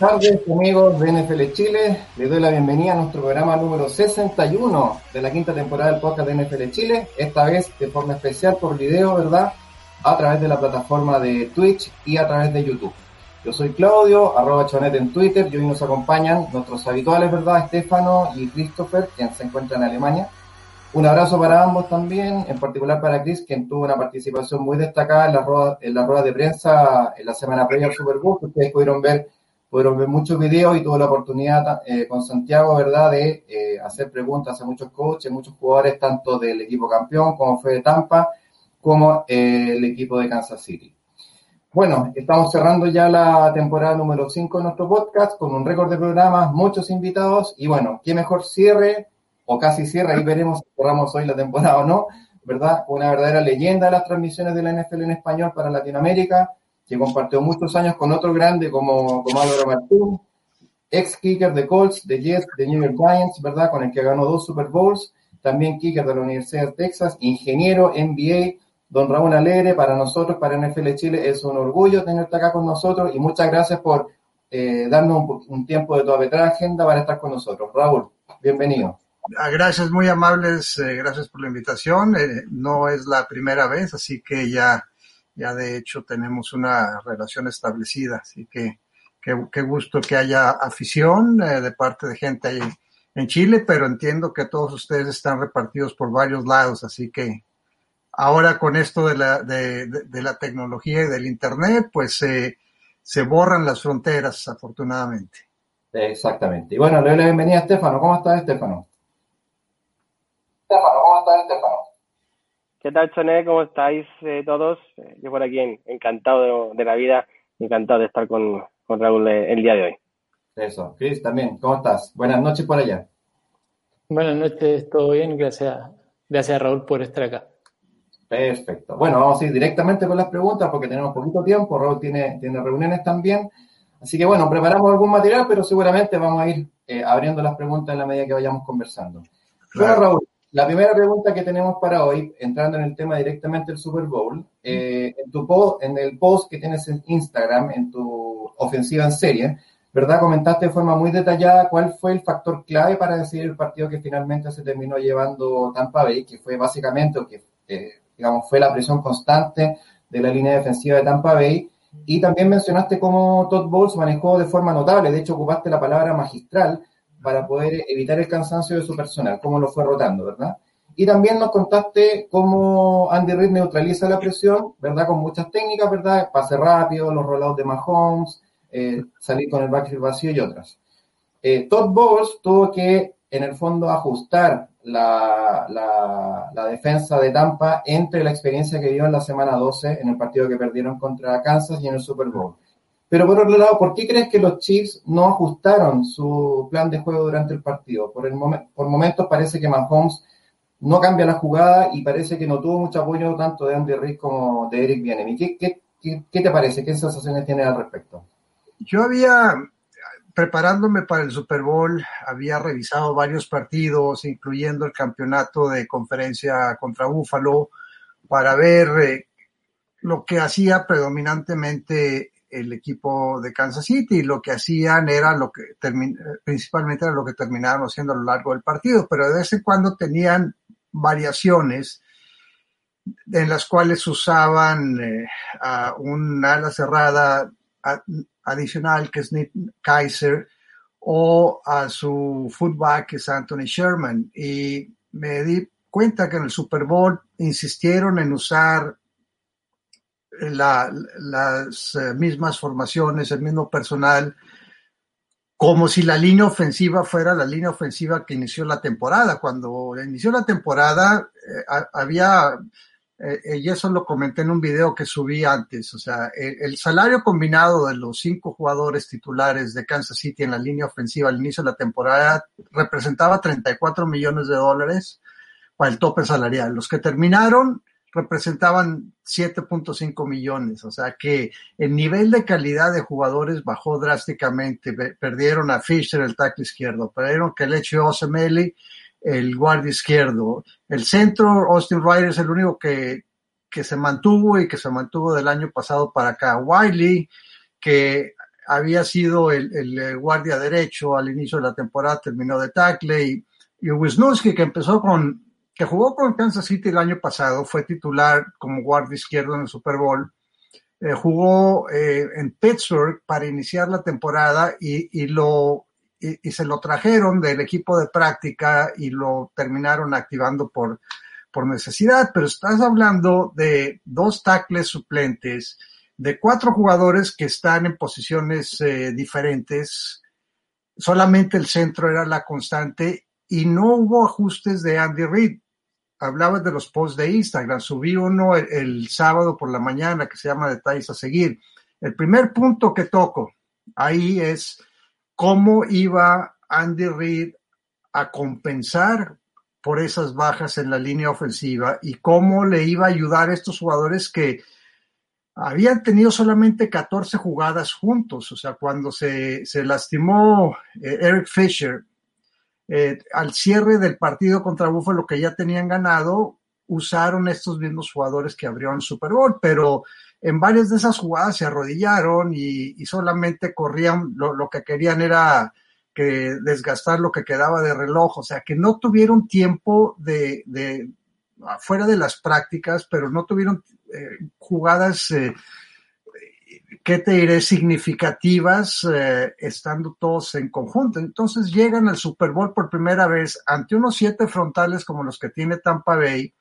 Buenas tardes amigos de NFL Chile, les doy la bienvenida a nuestro programa número 61 de la quinta temporada del podcast de NFL Chile, esta vez de forma especial por video, ¿verdad? A través de la plataforma de Twitch y a través de YouTube. Yo soy Claudio, arroba chonet en Twitter, y hoy nos acompañan nuestros habituales, ¿verdad? Estefano y Christopher, quien se encuentra en Alemania. Un abrazo para ambos también, en particular para Chris, quien tuvo una participación muy destacada en la rueda, en la rueda de prensa en la semana previa al Super Bowl, que ustedes pudieron ver pudieron ver muchos videos y tuve la oportunidad eh, con Santiago, ¿verdad?, de eh, hacer preguntas a muchos coaches, muchos jugadores, tanto del equipo campeón, como fue de Tampa, como eh, el equipo de Kansas City. Bueno, estamos cerrando ya la temporada número 5 de nuestro podcast con un récord de programas, muchos invitados y bueno, qué mejor cierre o casi cierre, ahí veremos si cerramos hoy la temporada o no, ¿verdad? Una verdadera leyenda de las transmisiones de la NFL en español para Latinoamérica, que compartió muchos años con otro grande como, como Álvaro Martín, ex kicker de Colts, de Jets, de New York Giants, ¿verdad? Con el que ganó dos Super Bowls, también kicker de la Universidad de Texas, ingeniero NBA, don Raúl Alegre, para nosotros, para NFL Chile, es un orgullo tenerte acá con nosotros y muchas gracias por eh, darnos un, tiempo de tu apretada agenda para estar con nosotros. Raúl, bienvenido. Ah, gracias, muy amables, eh, gracias por la invitación. Eh, no es la primera vez, así que ya ya de hecho tenemos una relación establecida, así que qué, gusto que haya afición eh, de parte de gente ahí en Chile, pero entiendo que todos ustedes están repartidos por varios lados, así que ahora con esto de la, de, la tecnología y del Internet, pues se borran las fronteras, afortunadamente. Exactamente. Y bueno, le doy la bienvenida a Estefano. ¿Cómo estás, Estefano? Estefano, ¿cómo estás, Estefano? ¿Qué tal, Choné? ¿Cómo estáis eh, todos? Eh, yo por aquí encantado de, la vida, encantado de estar con, Raúl eh, el día de hoy. Eso, Cris, también, ¿cómo estás? Buenas noches por allá. Buenas noches, todo bien, gracias, gracias Raúl por estar acá. Perfecto. Bueno, vamos a ir directamente con las preguntas porque tenemos poquito tiempo, Raúl tiene, tiene reuniones también. Así que bueno, preparamos algún material, pero seguramente vamos a ir abriendo las preguntas en la medida que vayamos conversando. Bueno, Raúl, la primera pregunta que tenemos para hoy, entrando en el tema directamente del Super Bowl, eh, en, tu post, en el post que tienes en Instagram, en tu ofensiva en serie, ¿verdad? Comentaste de forma muy detallada cuál fue el factor clave para decidir el partido que finalmente se terminó llevando Tampa Bay, que fue básicamente, o que eh, digamos, fue la presión constante de la línea defensiva de Tampa Bay. Y también mencionaste cómo Todd Bowles manejó de forma notable, de hecho ocupaste la palabra magistral para poder evitar el cansancio de su personal, cómo lo fue rotando, ¿verdad? Y también nos contaste cómo Andy Reid neutraliza la presión, ¿verdad? Con muchas técnicas, ¿verdad? Pase rápido, los rollouts de Mahomes, eh, salir con el backfield vacío y otras. Eh, Todd Bowles tuvo que, en el fondo, ajustar la, la, la, defensa de Tampa entre la experiencia que vio en la semana 12 en el partido que perdieron contra Kansas y en el Super Bowl. Pero por otro lado, ¿por qué crees que los Chiefs no ajustaron su plan de juego durante el partido? Por, el por momentos parece que Mahomes no cambia la jugada y parece que no tuvo mucho apoyo tanto de Andy Reid como de Eric Bienemi. ¿Qué, qué, qué, te parece? ¿Qué sensaciones tienes al respecto? Yo había, preparándome para el Super Bowl, había revisado varios partidos, incluyendo el campeonato de conferencia contra Buffalo, para ver eh, lo que hacía predominantemente el equipo de Kansas City. Lo que hacían era lo que principalmente era lo que terminaron haciendo a lo largo del partido, pero de vez en cuando tenían variaciones en las cuales usaban eh, a un ala cerrada adicional que es Nick Kaiser o a su fullback que es Anthony Sherman y me di cuenta que en el Super Bowl insistieron en usar la, las eh, mismas formaciones, el mismo personal, como si la línea ofensiva fuera la línea ofensiva que inició la temporada. Cuando inició la temporada, eh, había, eh, y eso lo comenté en un video que subí antes, o sea, el, salario combinado de los cinco jugadores titulares de Kansas City en la línea ofensiva al inicio de la temporada representaba 34 millones de dólares para el tope salarial. Los que terminaron representaban 7.5 millones, o sea que el nivel de calidad de jugadores bajó drásticamente. Perdieron a Fisher, el tackle izquierdo, perdieron Kelechi Osemeli, el guardia izquierdo. El centro, Austin Ryder es el único que, que se mantuvo y que se mantuvo del año pasado para acá. Wiley, que había sido el, el, guardia derecho al inicio de la temporada, terminó de tackle, y, y Wisniewski, que empezó con, que jugó con Kansas City el año pasado, fue titular como guardia izquierdo en el Super Bowl, eh, jugó eh, en Pittsburgh para iniciar la temporada y, y lo y, se lo trajeron del equipo de práctica y lo terminaron activando por, por necesidad, pero estás hablando de dos tackles suplentes, de cuatro jugadores que están en posiciones eh, diferentes, solamente el centro era la constante y no hubo ajustes de Andy Reid. Hablabas de los posts de Instagram, subí uno el, sábado por la mañana que se llama Detalles a seguir. El primer punto que toco ahí es cómo iba Andy Reid a compensar por esas bajas en la línea ofensiva y cómo le iba a ayudar a estos jugadores que habían tenido solamente 14 jugadas juntos. O sea, cuando se, se lastimó eh, Eric Fisher eh, al cierre del partido contra Buffalo que ya tenían ganado, usaron estos mismos jugadores que abrieron Super Bowl, pero en varias de esas jugadas se arrodillaron y, solamente corrían, lo, que querían era que desgastar lo que quedaba de reloj, o sea, que no tuvieron tiempo de, de fuera de las prácticas, pero no tuvieron eh, jugadas, eh, ¿qué te diré?, significativas, eh, estando todos en conjunto. Entonces llegan al Super Bowl por primera vez ante unos siete frontales como los que tiene Tampa Bay.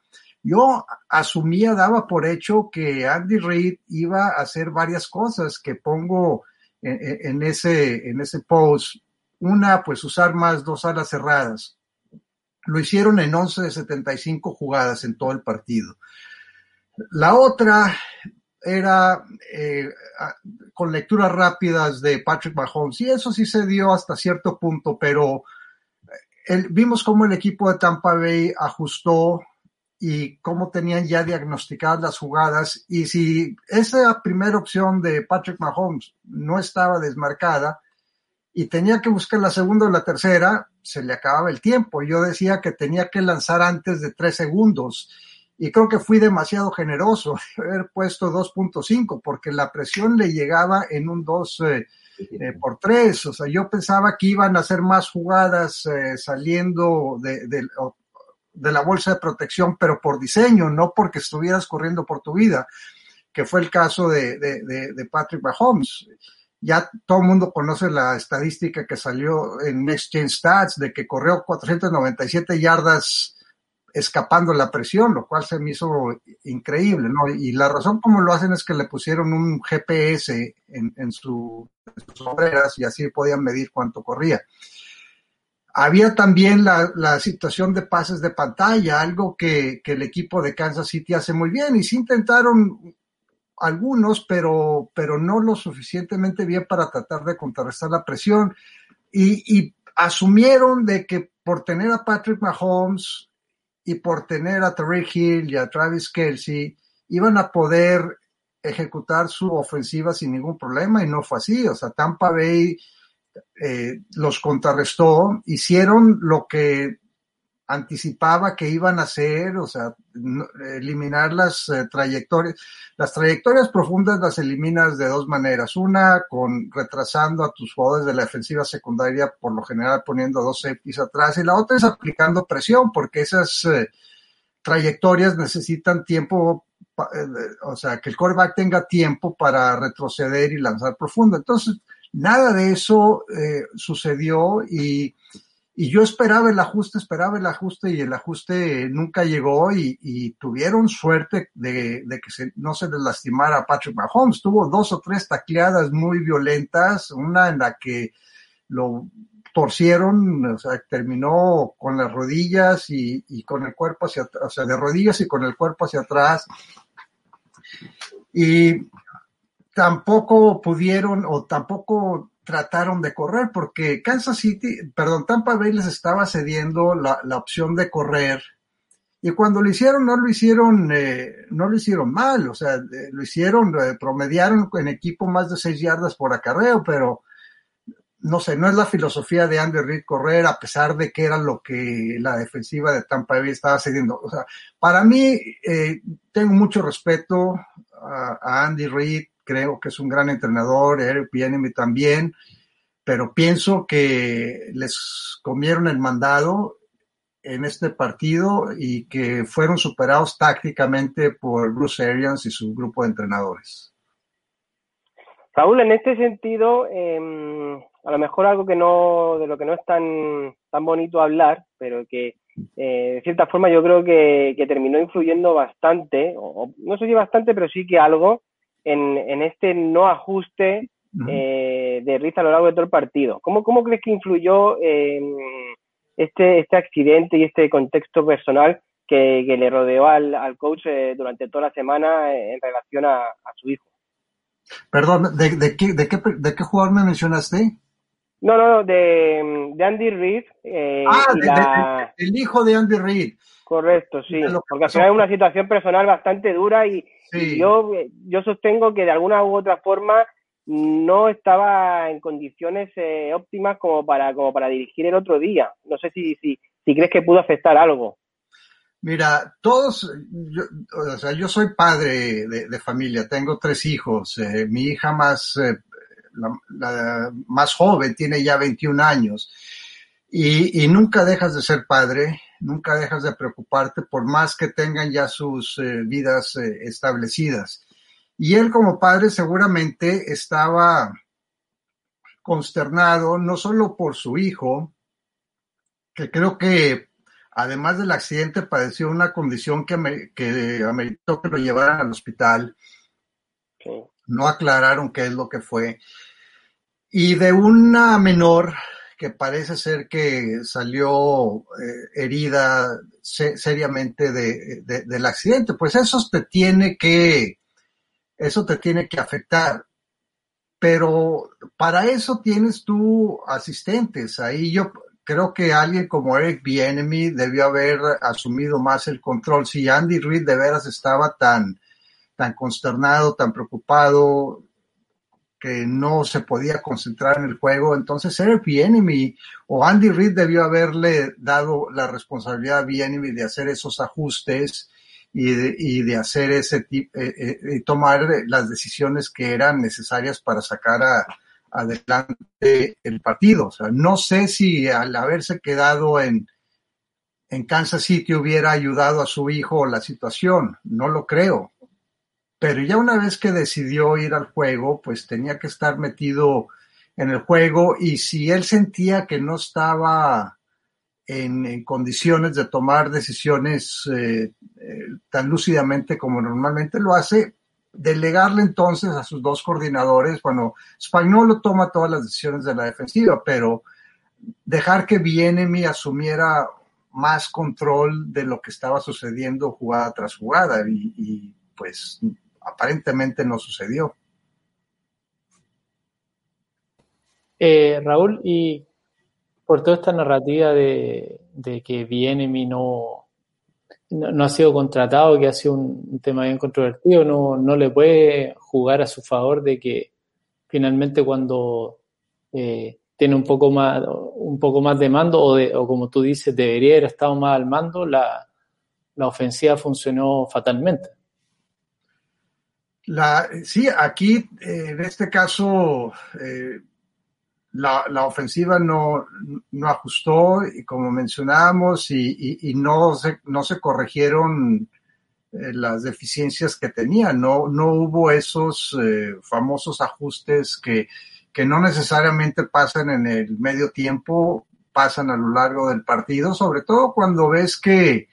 Yo asumía, daba por hecho que Andy Reid iba a hacer varias cosas que pongo en, en ese, en ese post una, pues usar más dos alas cerradas. Lo hicieron en 11 de 75 jugadas en todo el partido. La otra era eh, con lecturas rápidas de Patrick Mahomes y eso sí se dio hasta cierto punto, pero el, vimos cómo el equipo de Tampa Bay ajustó y cómo tenían ya diagnosticadas las jugadas y si esa primera opción de Patrick Mahomes no estaba desmarcada, y tenía que buscar la segunda o la tercera, se le acababa el tiempo. Yo decía que tenía que lanzar antes de tres segundos y creo que fui demasiado generoso, haber puesto 2.5 porque la presión le llegaba en un 2 eh, eh, por 3. O sea, yo pensaba que iban a hacer más jugadas eh, saliendo de, de, de, la bolsa de protección, pero por diseño, no porque estuvieras corriendo por tu vida, que fue el caso de, de Patrick Mahomes ya todo el mundo conoce la estadística que salió en Next Gen Stats de que corrió 497 yardas escapando la presión, lo cual se me hizo increíble, ¿no? Y la razón como lo hacen es que le pusieron un GPS en, en, su, en sus obreras y así podían medir cuánto corría. Había también la, la, situación de pases de pantalla, algo que, que, el equipo de Kansas City hace muy bien, y sí intentaron algunos, pero, pero no lo suficientemente bien para tratar de contrarrestar la presión. Y, y asumieron de que por tener a Patrick Mahomes y por tener a Tariq Hill y a Travis Kelsey, iban a poder ejecutar su ofensiva sin ningún problema y no fue así. O sea, Tampa Bay eh, los contrarrestó, hicieron lo que anticipaba que iban a hacer, o sea, eliminar las eh, trayectorias. Las trayectorias profundas las eliminas de dos maneras. Una, con retrasando a tus jugadores de la defensiva secundaria, por lo general poniendo dos safeties atrás, y la otra es aplicando presión, porque esas eh, trayectorias necesitan tiempo, eh, o sea, que el quarterback tenga tiempo para retroceder y lanzar profundo. Entonces, nada de eso sucedió y y yo esperaba el ajuste, esperaba el ajuste y el ajuste nunca llegó y, y tuvieron suerte de, que no se les lastimara a Patrick Mahomes. Tuvo dos o tres tacleadas muy violentas, una en la que lo torcieron, o sea, terminó con las rodillas y, y con el cuerpo hacia o sea, de rodillas y con el cuerpo hacia atrás. Y tampoco pudieron o tampoco trataron de correr porque Kansas City, perdón, Tampa Bay les estaba cediendo la, la opción de correr y cuando lo hicieron no lo hicieron eh, no lo hicieron mal, o sea, eh, lo hicieron eh, promediaron en equipo más de seis yardas por acarreo, pero no sé, no es la filosofía de Andy Reid correr a pesar de que era lo que la defensiva de Tampa Bay estaba cediendo. O sea, para mí eh, tengo mucho respeto a, a Andy Reid creo que es un gran entrenador, Eric Bienemy también, pero pienso que les comieron el mandado en este partido y que fueron superados tácticamente por Bruce Arians y su grupo de entrenadores. Raúl, en este sentido, eh, a lo mejor algo que no, de lo que no es tan, tan bonito hablar, pero que eh, de cierta forma yo creo que, que terminó influyendo bastante, o, no sé si bastante, pero sí que algo en, en este no ajuste eh, de Riz a lo largo de todo el partido. ¿Cómo, cómo crees que influyó este, este accidente y este contexto personal que, que le rodeó al, al coach eh, durante toda la semana en relación a, a su hijo? Perdón, ¿de, de, qué, de, qué, ¿de qué jugador me mencionaste? No, no, de, de Andy Reid. Eh, ah, la... el hijo de Andy Reid. Correcto, sí. Porque al final es una situación personal bastante dura y, sí. yo, yo sostengo que de alguna u otra forma no estaba en condiciones eh, óptimas como para, como para dirigir el otro día. No sé si, si, si crees que pudo afectar algo. Mira, todos, yo, o sea, yo soy padre de, de familia, tengo tres hijos. Eh, mi hija más, eh, la, la, más joven tiene ya 21 años y, y, nunca dejas de ser padre, nunca dejas de preocuparte por más que tengan ya sus eh, vidas eh, establecidas. Y él como padre seguramente estaba consternado no solo por su hijo, que creo que además del accidente padeció una condición que, me, que ameritó que lo llevaran al hospital. No aclararon qué es lo que fue. Y de una menor que parece ser que salió eh, herida se, seriamente de, de, del accidente, pues eso te tiene que, eso te tiene que afectar. Pero para eso tienes tú asistentes. Ahí yo creo que alguien como Eric Bienemy debió haber asumido más el control. Si Andy Reid de veras estaba tan, tan consternado, tan preocupado, que no se podía concentrar en el juego, entonces Eric Bienemy o Andy Reid debió haberle dado la responsabilidad a Bienemy de hacer esos ajustes y de, y de hacer ese tipo, eh, eh, tomar las decisiones que eran necesarias para sacar a, adelante el partido. O sea, no sé si al haberse quedado en, en Kansas City hubiera ayudado a su hijo la situación. No lo creo. Pero ya una vez que decidió ir al juego, pues tenía que estar metido en el juego y si él sentía que no estaba en, condiciones de tomar decisiones eh, eh, tan lúcidamente como normalmente lo hace, delegarle entonces a sus dos coordinadores, bueno, Spagnolo toma todas las decisiones de la defensiva, pero dejar que Bienemi asumiera más control de lo que estaba sucediendo jugada tras jugada y pues aparentemente no sucedió. Eh, Raúl, y por toda esta narrativa de, que Bienemi no, no, no, ha sido contratado, que ha sido un, un, tema bien controvertido, no, no le puede jugar a su favor de que finalmente cuando eh, tiene un poco más un poco más de mando o, de, o, como tú dices debería haber estado más al mando la, la ofensiva funcionó fatalmente la, sí aquí eh, en este caso eh, la, la, ofensiva no, no ajustó y como mencionábamos y, y, no, se, no se corrigieron eh, las deficiencias que tenía, no, no hubo esos famosos ajustes que, que no necesariamente pasan en el medio tiempo, pasan a lo largo del partido, sobre todo cuando ves que,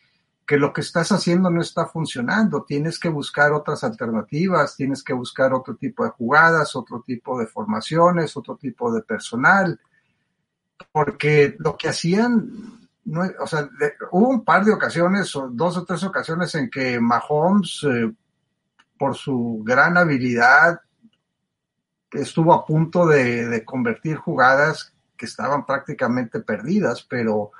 que lo que estás haciendo no está funcionando, tienes que buscar otras alternativas, tienes que buscar otro tipo de jugadas, otro tipo de formaciones, otro tipo de personal, porque lo que hacían, no, o sea, hubo un par de ocasiones, o dos o tres ocasiones en que Mahomes, eh, por su gran habilidad, estuvo a punto de, de convertir jugadas que estaban prácticamente perdidas, pero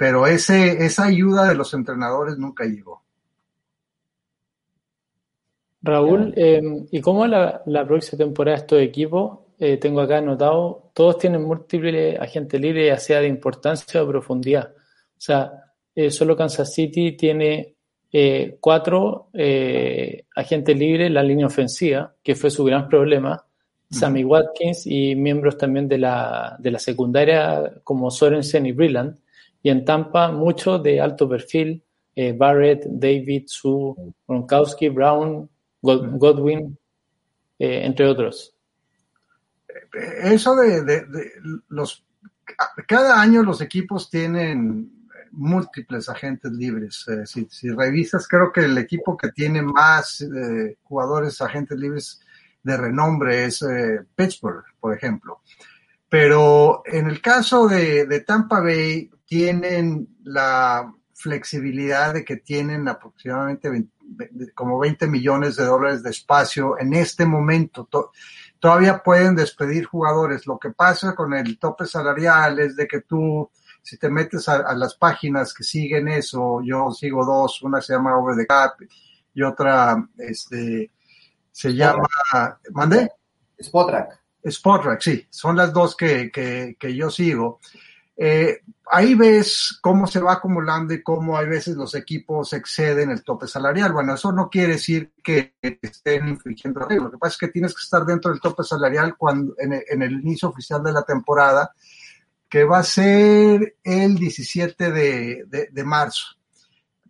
pero ese, esa ayuda de los entrenadores nunca llegó. Raúl, eh, ¿y cómo la, la, próxima temporada estos equipos? Eh, tengo acá anotado, todos tienen múltiples agentes libres, ya sea de importancia o profundidad. O sea, eh, solo Kansas City tiene eh, cuatro eh, agentes libres, la línea ofensiva, que fue su gran problema, Sammy Watkins y miembros también de la, de la secundaria como Sorensen y Brilland. Y en Tampa, muchos de alto perfil, eh, Barrett, David, Sue, Gronkowski, Brown, Godwin, entre otros. Eso de, de, los... Cada año los equipos tienen múltiples agentes libres. Eh, si, revisas, creo que el equipo que tiene más eh, jugadores agentes libres de renombre es eh, Pittsburgh, por ejemplo. Pero en el caso de, Tampa Bay, tienen la flexibilidad de que tienen aproximadamente como 20 millones de dólares de espacio en este momento. todavía pueden despedir jugadores. Lo que pasa con el tope salarial es de que tú si te metes a, las páginas que siguen eso, yo sigo dos, una se llama Over the Cap y otra este, se llama, ¿mandé? Spotrack. Spotrack, sí, son las dos que, que, que yo sigo. Eh, ahí ves cómo se va acumulando y cómo hay veces los equipos exceden el tope salarial. Bueno, eso no quiere decir que estén infringiendo reglas. Lo que pasa es que tienes que estar dentro del tope salarial cuando en en el inicio oficial de la temporada que va a ser el 17 de, marzo.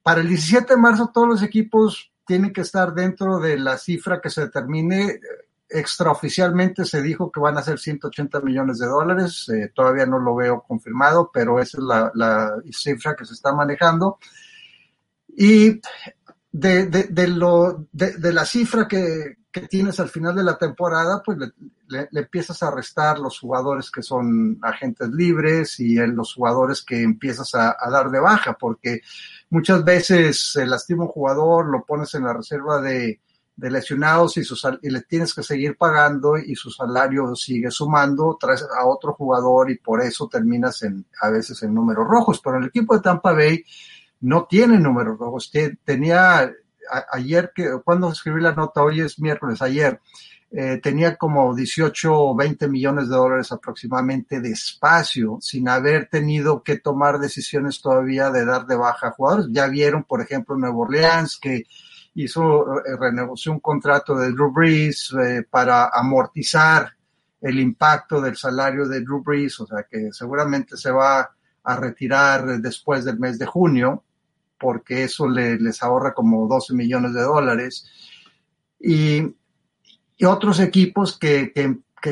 Para el 17 de marzo todos los equipos tienen que estar dentro de la cifra que se determine. Extraoficialmente se dijo que van a ser 180 millones de dólares. Eh, todavía no lo veo confirmado, pero esa es la, cifra que se está manejando. Y de, lo, de, la cifra que, que tienes al final de la temporada, pues le, empiezas a restar los jugadores que son agentes libres y los jugadores que empiezas a, dar de baja, porque muchas veces se lastima un jugador, lo pones en la reserva de, lesionados y, y le tienes que seguir pagando y su salario sigue sumando, traes a otro jugador y por eso terminas en, a veces en números rojos. Pero el equipo de Tampa Bay no tiene números rojos, tenía ayer, que cuando escribí la nota, hoy es miércoles, ayer, eh, tenía como 18 o 20 millones de dólares aproximadamente de espacio sin haber tenido que tomar decisiones todavía de dar de baja a jugadores. Ya vieron, por ejemplo, Nuevo Orleans que hizo, eh, renegoció un contrato de Drew Brees eh, para amortizar el impacto del salario de Drew Brees, o sea que seguramente se va a retirar después del mes de junio porque eso les ahorra como 12 millones de dólares. Y, otros equipos que,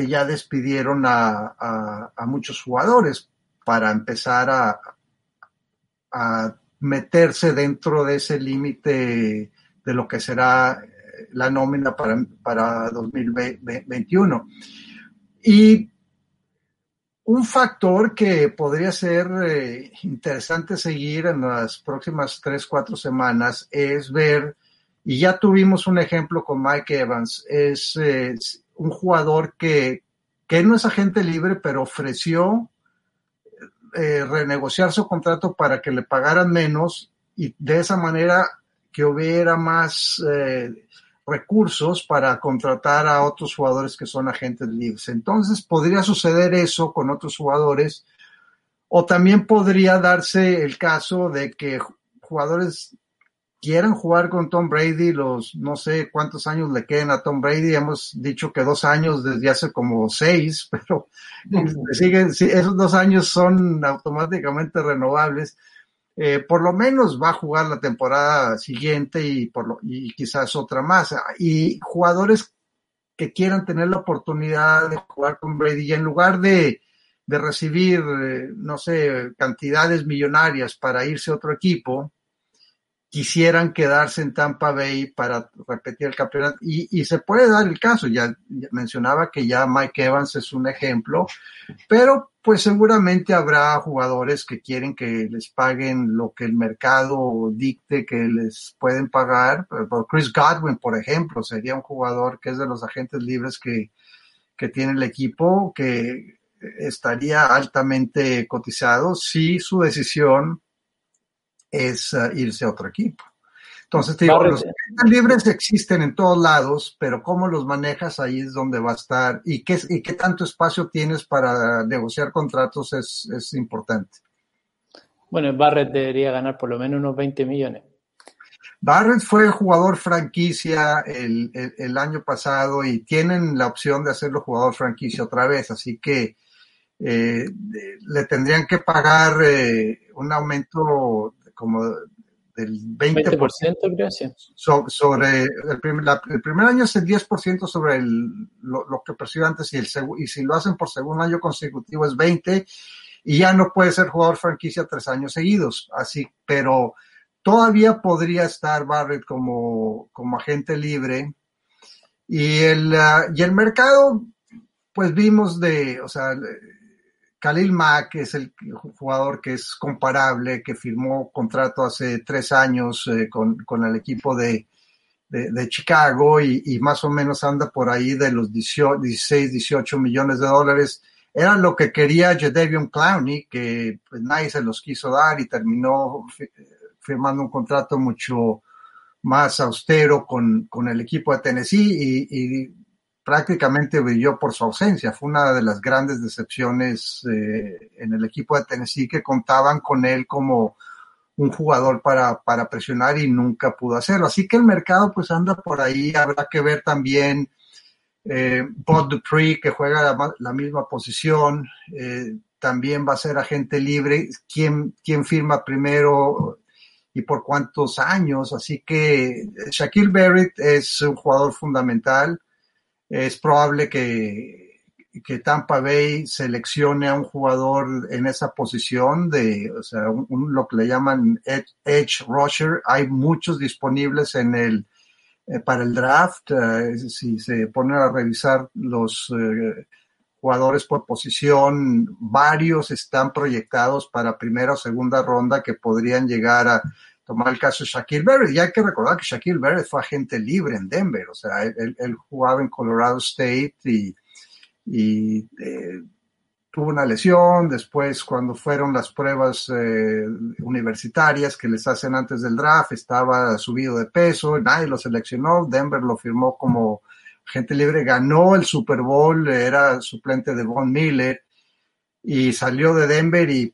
ya despidieron a, muchos jugadores para empezar a, a meterse dentro de ese límite de lo que será la nómina para, para 2021. Y un factor que podría ser eh, interesante seguir en las próximas tres, cuatro semanas es ver, y ya tuvimos un ejemplo con Mike Evans, es, un jugador que, que no es agente libre, pero ofreció eh, renegociar su contrato para que le pagaran menos y de esa manera que hubiera más eh, recursos para contratar a otros jugadores que son agentes libres. Entonces podría suceder eso con otros jugadores o también podría darse el caso de que jugadores quieran jugar con Tom Brady, los no sé cuántos años le queden a Tom Brady, hemos dicho que dos años desde hace como seis, pero siguen, esos dos años son automáticamente renovables. Eh, por lo menos va a jugar la temporada siguiente y, por lo, y quizás otra más. Y jugadores que quieran tener la oportunidad de jugar con Brady y en lugar de, de recibir, eh, no sé, cantidades millonarias para irse a otro equipo, quisieran quedarse en Tampa Bay para repetir el campeonato. Y, se puede dar el caso, ya, mencionaba que ya Mike Evans es un ejemplo, pero pues seguramente habrá jugadores que quieren que les paguen lo que el mercado dicte que les pueden pagar. Chris Godwin, por ejemplo, sería un jugador que es de los agentes libres que, que tiene el equipo, que estaría altamente cotizado si su decisión es uh, irse a otro equipo. Entonces, te digo, los libres existen en todos lados, pero cómo los manejas ahí es donde va a estar y qué, y qué tanto espacio tienes para negociar contratos es, es importante. Bueno, Barrett debería ganar por lo menos unos 20 millones. Barrett fue jugador franquicia el, el, año pasado y tienen la opción de hacerlo jugador franquicia otra vez, así que eh, le tendrían que pagar eh, un aumento como del 20%, 20% sobre el primer, el primer, año es el 10% sobre el, lo, que percibe antes y, el, y si lo hacen por segundo año consecutivo es 20% y ya no puede ser jugador franquicia tres años seguidos. Así, pero todavía podría estar Barrett como, como agente libre. Y el, uh, y el mercado, pues vimos de, o sea, Khalil Mack es el jugador que es comparable, que firmó contrato hace tres años eh, con, con, el equipo de, de, Chicago y, más o menos anda por ahí de los 16, 18 millones de dólares. Era lo que quería Jadavion Clowney, que pues, nadie se los quiso dar y terminó firmando un contrato mucho más austero con, con el equipo de Tennessee y, prácticamente brilló por su ausencia. Fue una de las grandes decepciones eh, en el equipo de Tennessee que contaban con él como un jugador para, para presionar y nunca pudo hacerlo. Así que el mercado pues anda por ahí, habrá que ver también eh, Bob Dupree, que juega la, misma posición, eh, también va a ser agente libre. ¿Quién, ¿Quién firma primero y por cuántos años? Así que Shaquille Barrett es un jugador fundamental. Es probable que, que Tampa Bay seleccione a un jugador en esa posición de, o sea, lo que le llaman edge rusher. Hay muchos disponibles en el eh, para el draft, eh, si se ponen a revisar los eh, jugadores por posición, varios están proyectados para primera o segunda ronda que podrían llegar a tomar el caso de Shaquille Barrett. Y hay que recordar que Shaquille Barrett fue agente libre en Denver, o sea, él, jugaba en Colorado State y, y tuvo una lesión, después cuando fueron las pruebas eh, universitarias que les hacen antes del draft, estaba subido de peso, nadie lo seleccionó, Denver lo firmó como gente libre, ganó el Super Bowl, era suplente de Von Miller y salió de Denver y,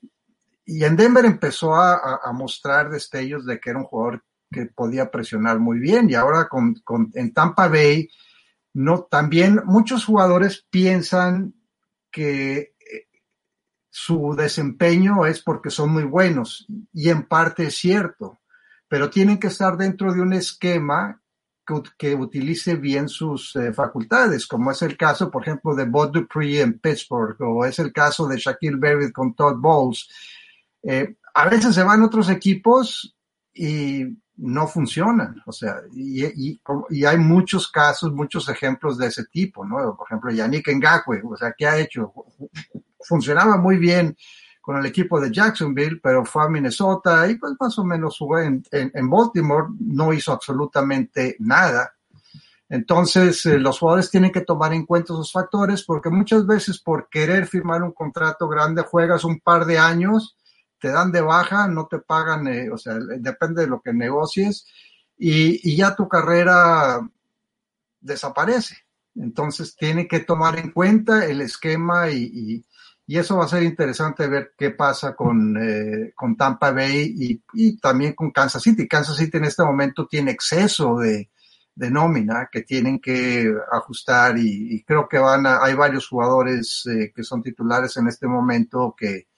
y en Denver empezó a, mostrar destellos de que era un jugador que podía presionar muy bien y ahora con, en Tampa Bay, no, también muchos jugadores piensan que su desempeño es porque son muy buenos y en parte es cierto, pero tienen que estar dentro de un esquema que, que utilice bien sus eh, facultades, como es el caso, por ejemplo, de Bob Dupree en Pittsburgh o es el caso de Shaquille Barrett con Todd Bowles. Eh, a veces se van otros equipos y no funcionan, o sea, y, y, y, hay muchos casos, muchos ejemplos de ese tipo, ¿no? Por ejemplo, Yannick Ngakwe, o sea, ¿qué ha hecho? funcionaba muy bien con el equipo de Jacksonville, pero fue a Minnesota y pues más o menos jugó en, en, Baltimore, no hizo absolutamente nada. Entonces, eh, los jugadores tienen que tomar en cuenta esos factores porque muchas veces por querer firmar un contrato grande juegas un par de años, te dan de baja, no te pagan, eh, o sea, depende de lo que negocies y, y ya tu carrera desaparece. Entonces, tiene que tomar en cuenta el esquema y, y eso va a ser interesante ver qué pasa con, eh, con Tampa Bay y, también con Kansas City. Kansas City en este momento tiene exceso de, de nómina que tienen que ajustar y, y creo que van a, hay varios jugadores eh, que son titulares en este momento que,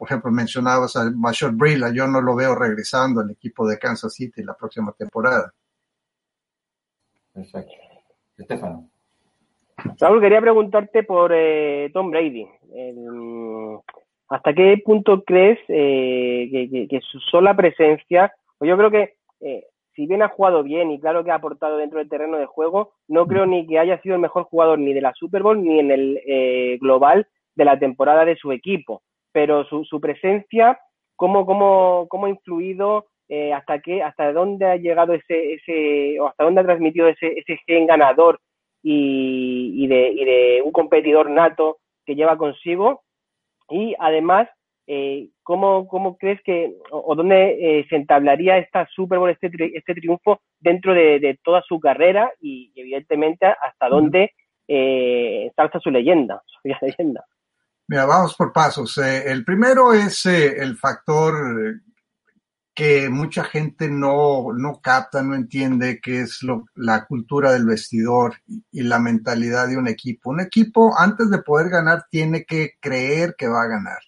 por ejemplo, mencionabas a Mayor Brilla, yo no lo veo regresando al equipo de Kansas City la próxima temporada. Perfecto. Estefano. Raúl, quería preguntarte por eh, Tom Brady. ¿Hasta qué punto crees eh, que, su sola presencia, pues yo creo que eh, si bien ha jugado bien y claro que ha aportado dentro del terreno de juego, no creo ni que haya sido el mejor jugador ni de la Super Bowl ni en el eh, global de la temporada de su equipo. Pero su, su presencia, ¿cómo, cómo, cómo ha influido? hasta qué, hasta dónde ha llegado ese, ese, o hasta dónde ha transmitido ese, ese gen ganador y, y, de, y de un competidor nato que lleva consigo y además eh, ¿cómo, ¿cómo, crees que o, dónde eh, se entablaría esta Super Bowl, este, este triunfo dentro de, de toda su carrera y, evidentemente hasta dónde eh, salta su leyenda, su leyenda? Vamos por pasos. Eh, el primero es eh, el factor que mucha gente no, no capta, no entiende qué es la cultura del vestidor y la mentalidad de un equipo. Un equipo, antes de poder ganar, tiene que creer que va a ganar.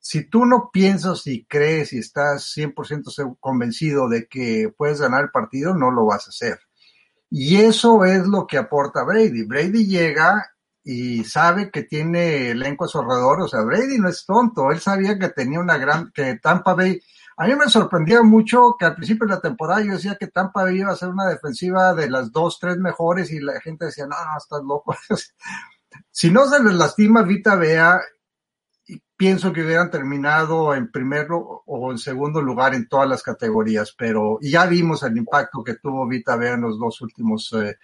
Si tú no piensas y crees y estás 100% convencido de que puedes ganar el partido, no lo vas a hacer. Y eso es lo que aporta Brady. Brady llega y sabe que tiene elenco a su. O sea, Brady no es tonto. Él sabía que tenía una gran, que Tampa Bay a mí me sorprendía mucho que al principio de la temporada yo decía que Tampa Bay iba a ser una defensiva de las dos, tres mejores y la gente decía, no, no, estás loco. si no se les lastima Vita Vea, pienso que hubieran terminado en primero o en segundo lugar en todas las categorías, pero ya vimos el impacto que tuvo Vita Vea en los dos últimos eh,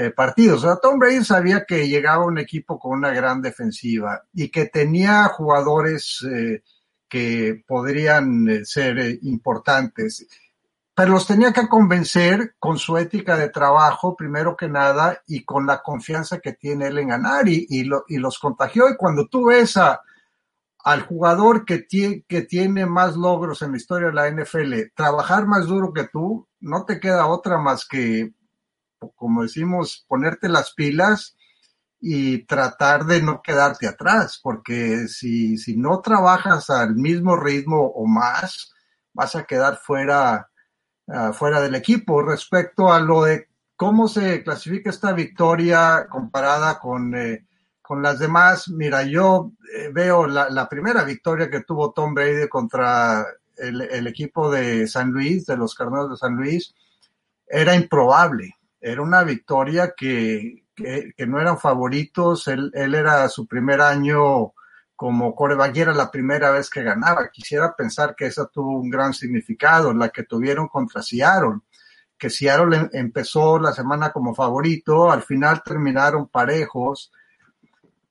eh, partidos. O sea, Tom Brady sabía que llegaba un equipo con una gran defensiva y que tenía jugadores eh, que podrían eh, ser importantes. Pero los tenía que convencer con su ética de trabajo, primero que nada, y con la confianza que tiene él en ganar, y, lo, los contagió. Y cuando tú ves al jugador que tiene, que tiene más logros en la historia de la NFL, trabajar más duro que tú, no te queda otra más que, como decimos, ponerte las pilas y tratar de no quedarte atrás, porque si, si no trabajas al mismo ritmo o más, vas a quedar fuera, uh, fuera del equipo. Respecto a lo de cómo se clasifica esta victoria comparada con, eh, con las demás, mira, yo eh, veo la, primera victoria que tuvo Tom Brady contra el, el equipo de San Luis, de los Carneros de San Luis, era improbable. Era una victoria que, que, no eran favoritos. Él, él, era su primer año como coreback era la primera vez que ganaba. Quisiera pensar que esa tuvo un gran significado, la que tuvieron contra Seattle, que Seattle em, empezó la semana como favorito, al final terminaron parejos,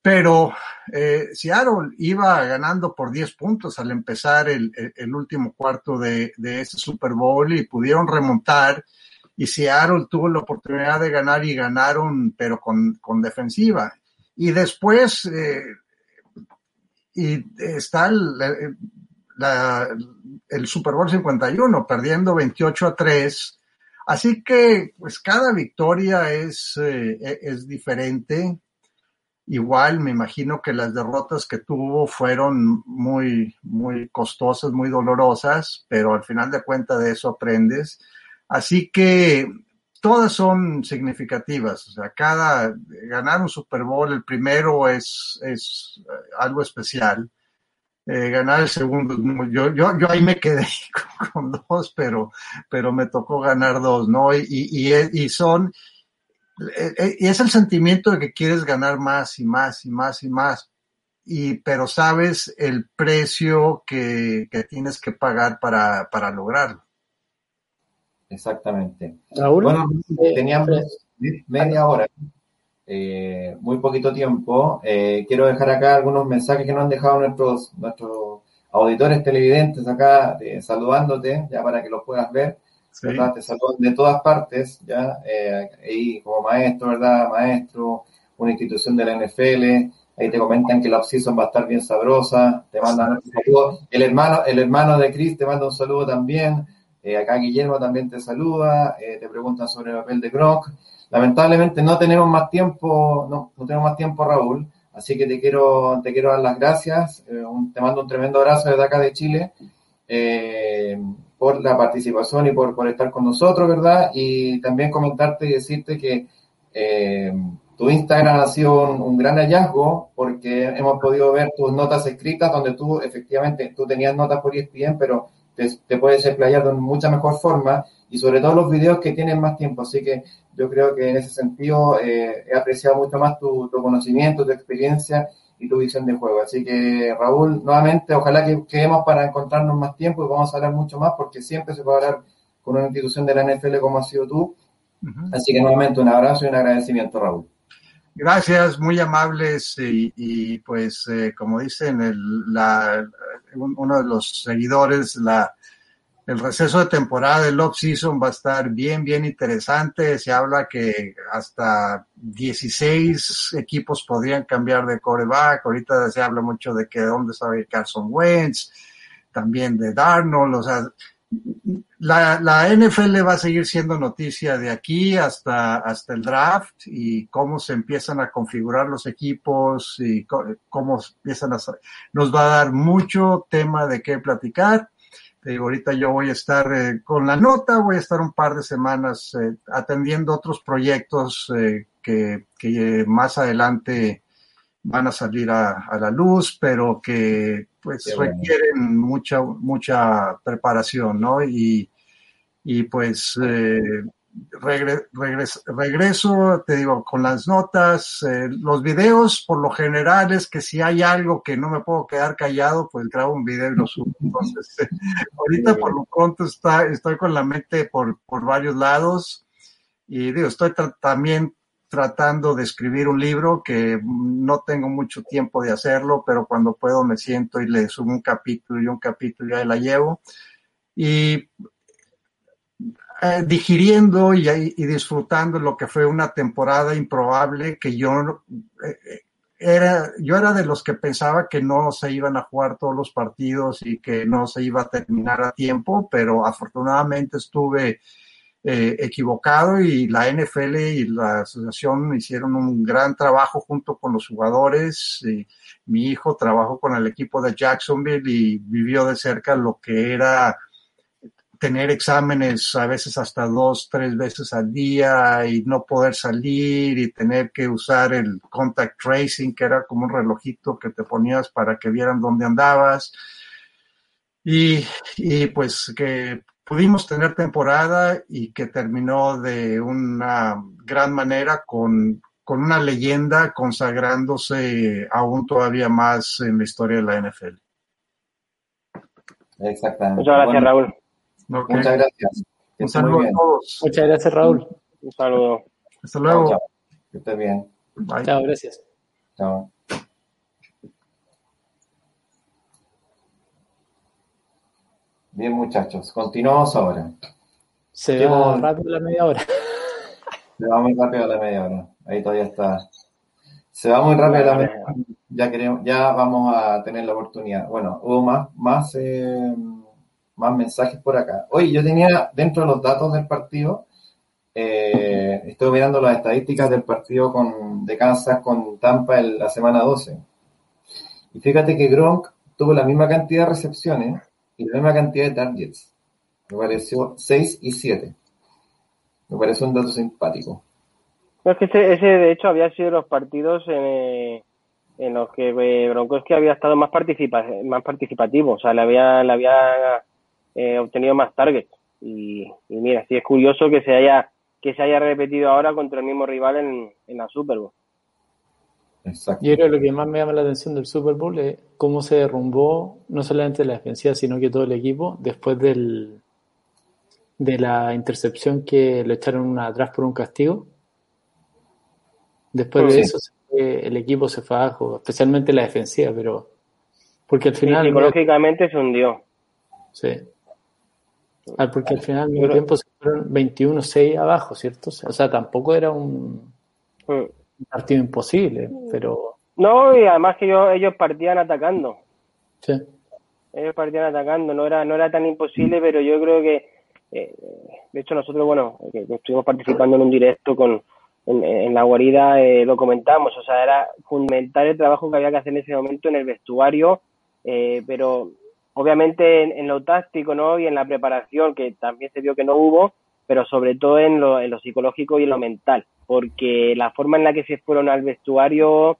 pero eh, iba ganando por 10 puntos al empezar el, el último cuarto de, de ese Super Bowl y pudieron remontar y Seattle tuvo la oportunidad de ganar y ganaron, pero con, con defensiva. Y después, eh, y está el, la, el Super Bowl 51, perdiendo 28 a 3. Así que, pues cada victoria es, eh, es diferente. Igual me imagino que las derrotas que tuvo fueron muy, muy costosas, muy dolorosas, pero al final de cuentas de eso aprendes. Así que todas son significativas. O sea, cada ganar un Super Bowl, el primero es, es algo especial. Eh, ganar el segundo, yo, yo, yo ahí me quedé con, con, dos, pero, pero me tocó ganar dos, ¿no? Y, y, y son, y es el sentimiento de que quieres ganar más y más y más y más. Y, pero sabes el precio que, que tienes que pagar para, para lograrlo. Exactamente. Raúl, bueno, eh, teníamos eh, media hora, eh, muy poquito tiempo. Eh, quiero dejar acá algunos mensajes que nos han dejado nuestros, nuestros auditores televidentes acá, saludándote, ya para que los puedas ver. Sí. Te saludan de todas partes, ya, ahí como maestro, ¿verdad? Maestro, una institución de la NFL, ahí te comentan que la off-season va a estar bien sabrosa, te mandan un saludo. El hermano, el hermano de Chris te manda un saludo también. Eh, acá Guillermo también te saluda, eh, te preguntan sobre el papel de Gronk. Lamentablemente no tenemos más tiempo, no, no, tenemos más tiempo, Raúl, así que te quiero, te quiero dar las gracias. Eh, te mando un tremendo abrazo desde acá de Chile por la participación y por, estar con nosotros, ¿verdad? Y también comentarte y decirte que tu Instagram ha sido un, un, gran hallazgo porque hemos podido ver tus notas escritas donde tú efectivamente tú tenías notas por ESPN, pero te, te puedes explayar de mucha mejor forma y sobre todo los videos que tienen más tiempo. Así que yo creo que en ese sentido eh, he apreciado mucho más tu, tu, conocimiento, tu experiencia y tu visión de juego. Así que Raúl, nuevamente, ojalá que quedemos para encontrarnos más tiempo y vamos a hablar mucho más porque siempre se puede hablar con una institución de la NFL como ha sido tú. Uh -huh. Así que nuevamente un abrazo y un agradecimiento, Raúl. Gracias, muy amables y, y pues eh, como dicen el, la, uno de los seguidores, la, el receso de temporada del off-season va a estar bien, bien interesante. Se habla que hasta 16 equipos podrían cambiar de coreback. Ahorita se habla mucho de que dónde está Carson Wentz, también de Darnold. O sea, la, la, NFL va a seguir siendo noticia de aquí hasta, hasta el draft y cómo se empiezan a configurar los equipos y cómo empiezan a... Nos va a dar mucho tema de qué platicar. digo, ahorita yo voy a estar eh, con la nota, voy a estar un par de semanas eh, atendiendo otros proyectos eh, que, que más adelante van a salir a, a la luz, pero que pues requieren mucha, mucha preparación, ¿no? Y, y pues eh, regreso, te digo, con las notas, eh, los videos, por lo general es que si hay algo que no me puedo quedar callado, pues grabo un video y lo subo. Entonces, eh, ahorita por lo pronto está, estoy con la mente por, por varios lados y digo, estoy también tratando de escribir un libro que no tengo mucho tiempo de hacerlo, pero cuando puedo me siento y le subo un capítulo y un capítulo y ahí la llevo. Y eh, digiriendo y, y, disfrutando lo que fue una temporada improbable que yo eh, era, yo era de los que pensaba que no se iban a jugar todos los partidos y que no se iba a terminar a tiempo, pero afortunadamente estuve eh, equivocado y la NFL y la asociación hicieron un gran trabajo junto con los jugadores. Mi hijo trabajó con el equipo de Jacksonville y vivió de cerca lo que era tener exámenes a veces hasta dos, tres veces al día y no poder salir y tener que usar el contact tracing, que era como un relojito que te ponías para que vieran dónde andabas. Y, y pues que pudimos tener temporada y que terminó de una gran manera con, con una leyenda consagrándose aún todavía más en la historia de la NFL. Exactamente. Muchas gracias, Raúl. Muchas gracias. Un saludo a todos. Muchas gracias, Raúl. Un saludo. Hasta luego. Chao, Que estés bien. Bye. Chao, gracias. Chao. Bien, muchachos, continuamos ahora. Se va rápido la media hora. Se va muy rápido la media hora. Ahí todavía está. Se va muy rápido la media hora. Ya queremos, ya vamos a tener la oportunidad. Bueno, hubo más, más, eh, más mensajes por acá. Oye, yo tenía dentro de los datos del partido, eh, estoy mirando las estadísticas del partido con, de Kansas con Tampa en la semana 12. Y fíjate que Gronk tuvo la misma cantidad de recepciones y la misma cantidad de targets. Me pareció 6 y 7. Me parece un dato simpático. No, es que ese, ese, de hecho, había sido los partidos en, en los que eh, Gronkowski había estado más, participa más participativo, o sea, le había, le había eh, obtenido más targets. Y, y mira, sí es curioso que se haya que se haya repetido ahora contra el mismo rival en, en la Super Bowl. Exacto. Yo creo que lo que más me llama la atención del Super Bowl es cómo se derrumbó no solamente la defensiva, sino que todo el equipo después del, de la intercepción que le echaron atrás por un castigo. Después de Sí. eso, el equipo se fue abajo, especialmente la defensiva, pero porque al Sí, final, psicológicamente se hundió. sí. Ah, porque al final al mismo Pero- tiempo se fueron 21-6 abajo, ¿cierto? O sea, tampoco era un Mm. Partido imposible, pero No, y además que ellos, ellos partían atacando. sí. ellos partían atacando, no era, no era tan imposible, pero yo creo que, eh, de hecho nosotros, bueno, que estuvimos participando en un directo con en, en la guarida, eh, lo comentamos, o sea, era fundamental el trabajo que había que hacer en ese momento en el vestuario, eh, pero obviamente en, en lo táctico, ¿no? Y en la preparación, que también se vio que no hubo, pero sobre todo en lo, en lo psicológico y en lo mental, porque la forma en la que se fueron al vestuario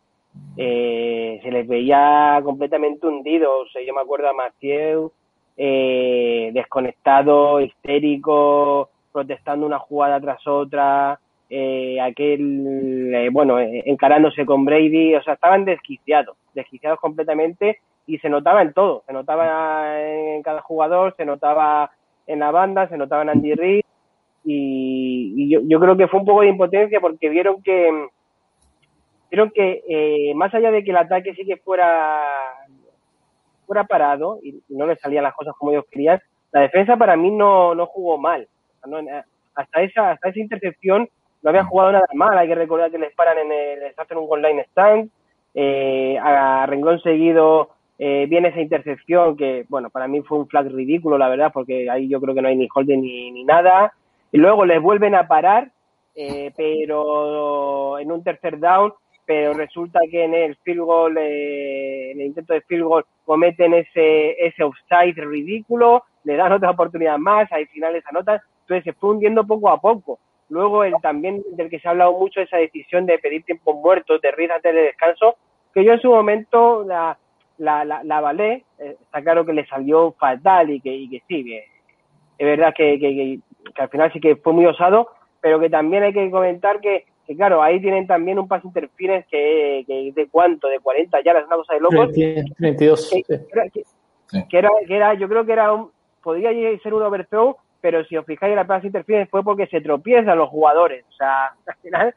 eh, se les veía completamente hundidos. Yo me acuerdo a Mathieu eh, desconectado, histérico, protestando una jugada tras otra, eh, aquel, eh, bueno, eh, encarándose con Brady, o sea, estaban desquiciados, desquiciados completamente y se notaba en todo, se notaba en cada jugador, se notaba en la banda, se notaba en Andy Reid y, yo, yo creo que fue un poco de impotencia porque vieron que vieron que eh, más allá de que el ataque sí que fuera fuera parado y no le salían las cosas como ellos querían, la defensa para mí no, no jugó mal. No, hasta esa hasta esa intercepción no había jugado nada mal. Hay que recordar que les paran en el, les hacen un goal line stand, eh, a renglón seguido eh, viene esa intercepción que, bueno, para mí fue un flag ridículo, la verdad, porque ahí yo creo que no hay ni holding ni, ni nada. Luego les vuelven a parar, eh, pero en un tercer down, pero resulta que en el field goal, eh, en el intento de field goal, cometen ese, ese offside ridículo, le dan otra oportunidad más, al final esa nota, entonces se fue hundiendo poco a poco. Luego el también del que se ha hablado mucho, esa decisión de pedir tiempos muertos, de rir antes de descanso, que yo en su momento la, la, la, la avalé, eh, está claro que le salió fatal y que, y que sí, es verdad que, al final sí que fue muy osado, pero que también hay que comentar que, que claro, ahí tienen también un paso interference que, que de cuánto, de 40 ya, es una cosa de locos. 32. Que, que, era, que, era, yo creo que era un, podría ser un overthrow, pero si os fijáis en la pass interference fue porque se tropiezan los jugadores. O sea, al final,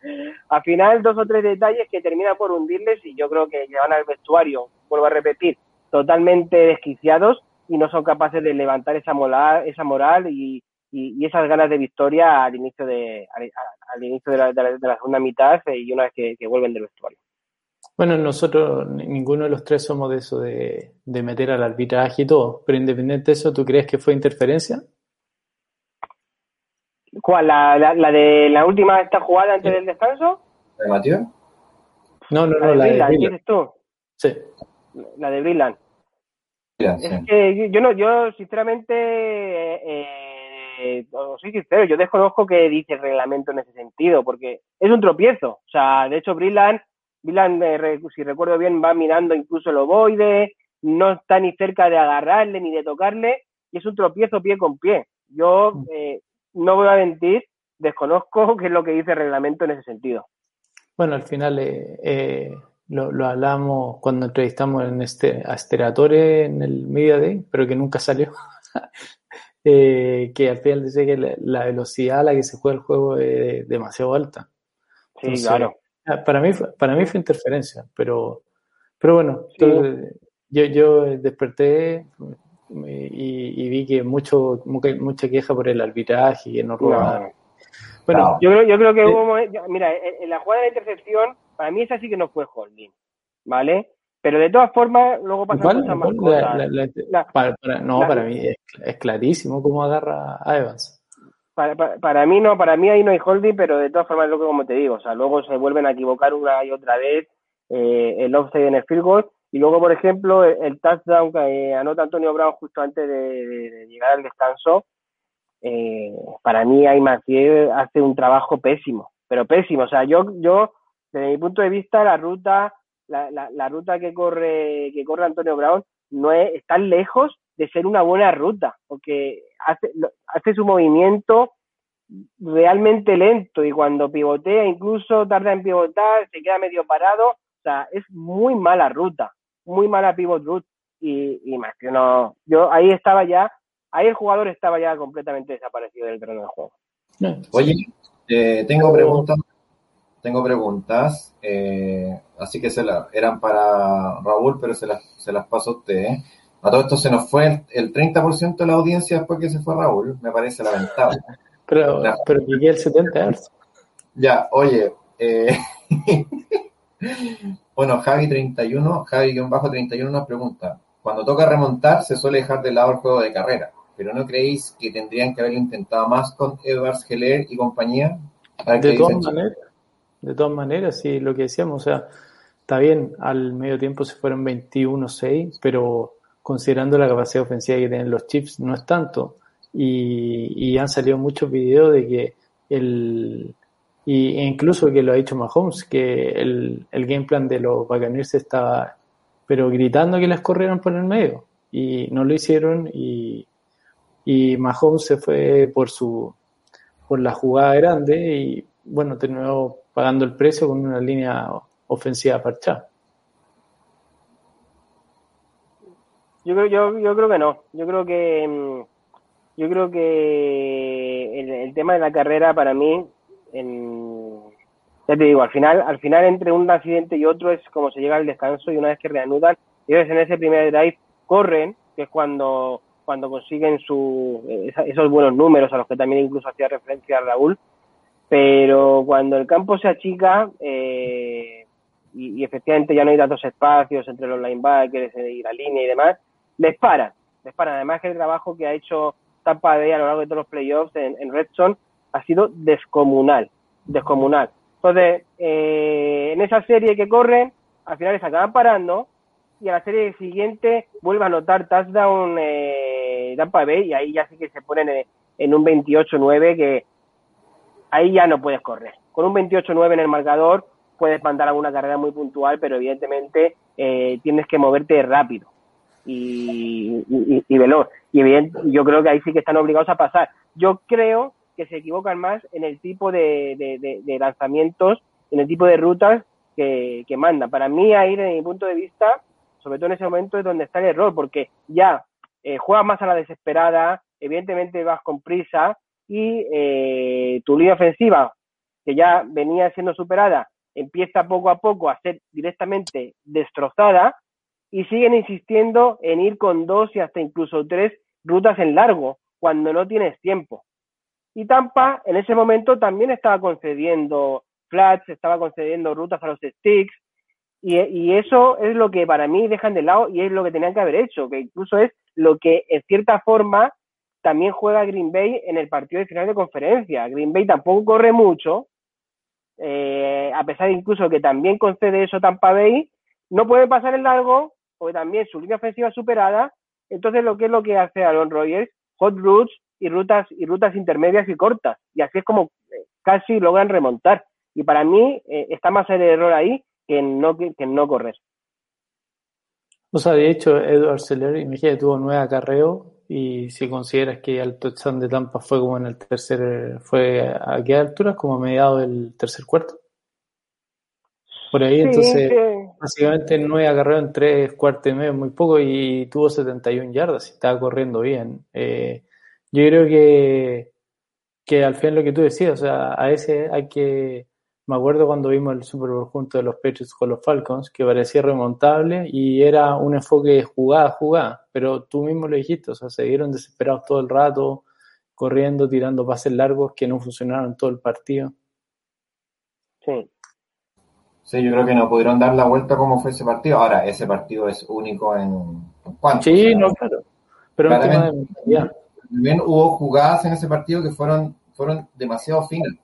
al final dos o tres detalles que terminan por hundirles y yo creo que llevan al vestuario, vuelvo a repetir, totalmente desquiciados y no son capaces de levantar esa moral, esa moral y, y, y esas ganas de victoria al inicio de al, al inicio de la, de, la, de la, segunda mitad y una vez que, que, vuelven del vestuario. Bueno, nosotros, ninguno de los tres somos de eso de, de meter al arbitraje y todo, pero independiente de eso, ¿tú crees que fue interferencia? ¿Cuál? ¿La, la, la de la última esta jugada antes sí. del descanso? ¿La de Mateo? No, no, no, la de. ¿Dices tú? Sí. La de. Brilland es que yo no, yo sinceramente, eh, eh, soy sincero, yo desconozco que dice el reglamento en ese sentido, porque es un tropiezo. O sea, de hecho, Brilland, Brilland eh, si recuerdo bien, va mirando incluso el ovoide, no está ni cerca de agarrarle ni de tocarle, y es un tropiezo pie con pie. Yo eh, no voy a mentir, desconozco qué es lo que dice el reglamento en ese sentido. Bueno, al final eh, eh, lo, lo, hablamos cuando entrevistamos en este, a en el Media Day, pero que nunca salió. eh, que al final dice que la, la, velocidad a la que se juega el juego es demasiado alta. Sí, Entonces, claro. Para mí, para mí fue interferencia, pero, pero bueno, sí. yo, yo desperté, y, y, vi que mucho mucha queja por el arbitraje y que no robaban. No. Bueno, no. yo creo yo creo que hubo mira, en la jugada de intercepción para mí esa sí que no fue holding, ¿vale? Pero de todas formas luego ¿Cuál? cosas más ¿Cuál? La, la, la, para, para, no, para mí es, es, clarísimo cómo agarra a Evans. Para, para, para, mí no, para mí ahí no hay holding, pero de todas formas es lo que como te digo, o sea, luego se vuelven a equivocar una y otra vez eh, el offside en el field goal y luego, por ejemplo, el, el touchdown que anota Antonio Brown justo antes de, de, de llegar al descanso, eh, para mí Aymacier hace un trabajo pésimo, pero pésimo. O sea, yo, yo desde mi punto de vista, la ruta, la, la, ruta que corre, que corre Antonio Brown no es, está lejos de ser una buena ruta, porque hace, hace su movimiento realmente lento y cuando pivotea incluso tarda en pivotar, se queda medio parado, o sea, es muy mala ruta muy mala pivot route y, y más que no, yo ahí estaba ya, ahí el jugador estaba ya completamente desaparecido del terreno de juego. Oye, eh, tengo preguntas, tengo preguntas, eh, así que se la, eran para Raúl, pero se las, se las paso a usted. ¿eh? A todo esto se nos fue el, el 30% de la audiencia después que se fue Raúl, me parece lamentable. Pero, ya. pero llegué al 70 Ya, oye, eh, Bueno, Javi31, Javi-31 nos pregunta, cuando toca remontar se suele dejar de lado el juego de carrera, pero ¿no creéis que tendrían que haberlo intentado más con Edwards Heller y compañía? De todas maneras, de todas maneras, sí, lo que decíamos, o sea, está bien, al medio tiempo se fueron 21-6, pero considerando la capacidad ofensiva que tienen los chips, no es tanto. Y, y han salido muchos videos de que el, y e incluso que lo ha dicho Mahomes, que el, el game plan de los Buccaneers estaba, pero gritando que les corrieran por el medio, y no lo hicieron, y, y Mahomes se fue por su, por la jugada grande, y bueno, terminó pagando el precio con una línea ofensiva parchada. Yo creo, yo, yo creo que no, yo creo que, yo creo que el, tema de la carrera para mí en, ya te digo, al final, al final entre un accidente y otro es como se llega al descanso y una vez que reanudan, ellos en ese primer drive corren, que es cuando, cuando consiguen su, esos buenos números a los que también incluso hacía referencia Raúl, pero cuando el campo se achica, eh, y, efectivamente ya no hay tantos espacios entre los linebackers y la línea y demás, les paran, les paran. Además que el trabajo que ha hecho Tampa Bay a lo largo de todos los playoffs en, en Red Zone ha sido descomunal, descomunal. Entonces, eh, en esa serie que corre, al final les acaban parando y a la serie siguiente vuelve a anotar touchdown eh, Tampa Bay y ahí ya sí que se ponen en, en un 28-9 que ahí ya no puedes correr. Con un 28-9 en el marcador puedes mandar alguna carrera muy puntual, pero evidentemente eh, tienes que moverte rápido y, y, veloz. Y yo creo que ahí sí que están obligados a pasar. Yo creo que se equivocan más en el tipo de, lanzamientos, en el tipo de rutas que, que mandan. Para mí ahí, desde mi punto de vista, sobre todo en ese momento es donde está el error, porque ya eh, juegas más a la desesperada, evidentemente vas con prisa y eh, tu línea ofensiva, que ya venía siendo superada, empieza poco a poco a ser directamente destrozada y siguen insistiendo en ir con dos y hasta incluso tres rutas en largo cuando no tienes tiempo. Y Tampa en ese momento también estaba concediendo flats, estaba concediendo rutas a los sticks y, y eso es lo que para mí dejan de lado y es lo que tenían que haber hecho, que incluso es lo que en cierta forma también juega Green Bay en el partido de final de conferencia. Green Bay tampoco corre mucho, eh, a pesar incluso que también concede eso Tampa Bay, no puede pasar el largo, porque también su línea ofensiva superada. Entonces, lo que es lo que hace Aaron Rodgers, hot routes y rutas y rutas intermedias y cortas. Y así es como eh, casi logran remontar. Y para mí eh, está más el error ahí que no, que, no correr. O sea, de hecho, Edward Seller, imagínate, tuvo nueve acarreos y si consideras que el touchdown de Tampa fue como en el tercer, fue a qué altura, como a mediados del tercer cuarto. Por ahí, entonces, básicamente nueve acarreos en tres cuartos y medio, muy poco, y tuvo 71 yardas y estaba corriendo bien. Eh, yo creo que, que al final lo que tú decías, o sea, a ese hay que me acuerdo cuando vimos el Super Bowl junto de los Patriots con los Falcons, que parecía remontable y era un enfoque jugada, jugada, pero tú mismo lo dijiste, o sea, se dieron desesperados todo el rato, corriendo, tirando pases largos que no funcionaron todo el partido. Sí. Sí, yo creo que no pudieron dar la vuelta como fue ese partido. Ahora, ese partido es único en, cuánto. Sí, no, claro. Pero también hubo jugadas en ese partido que fueron, fueron demasiado finas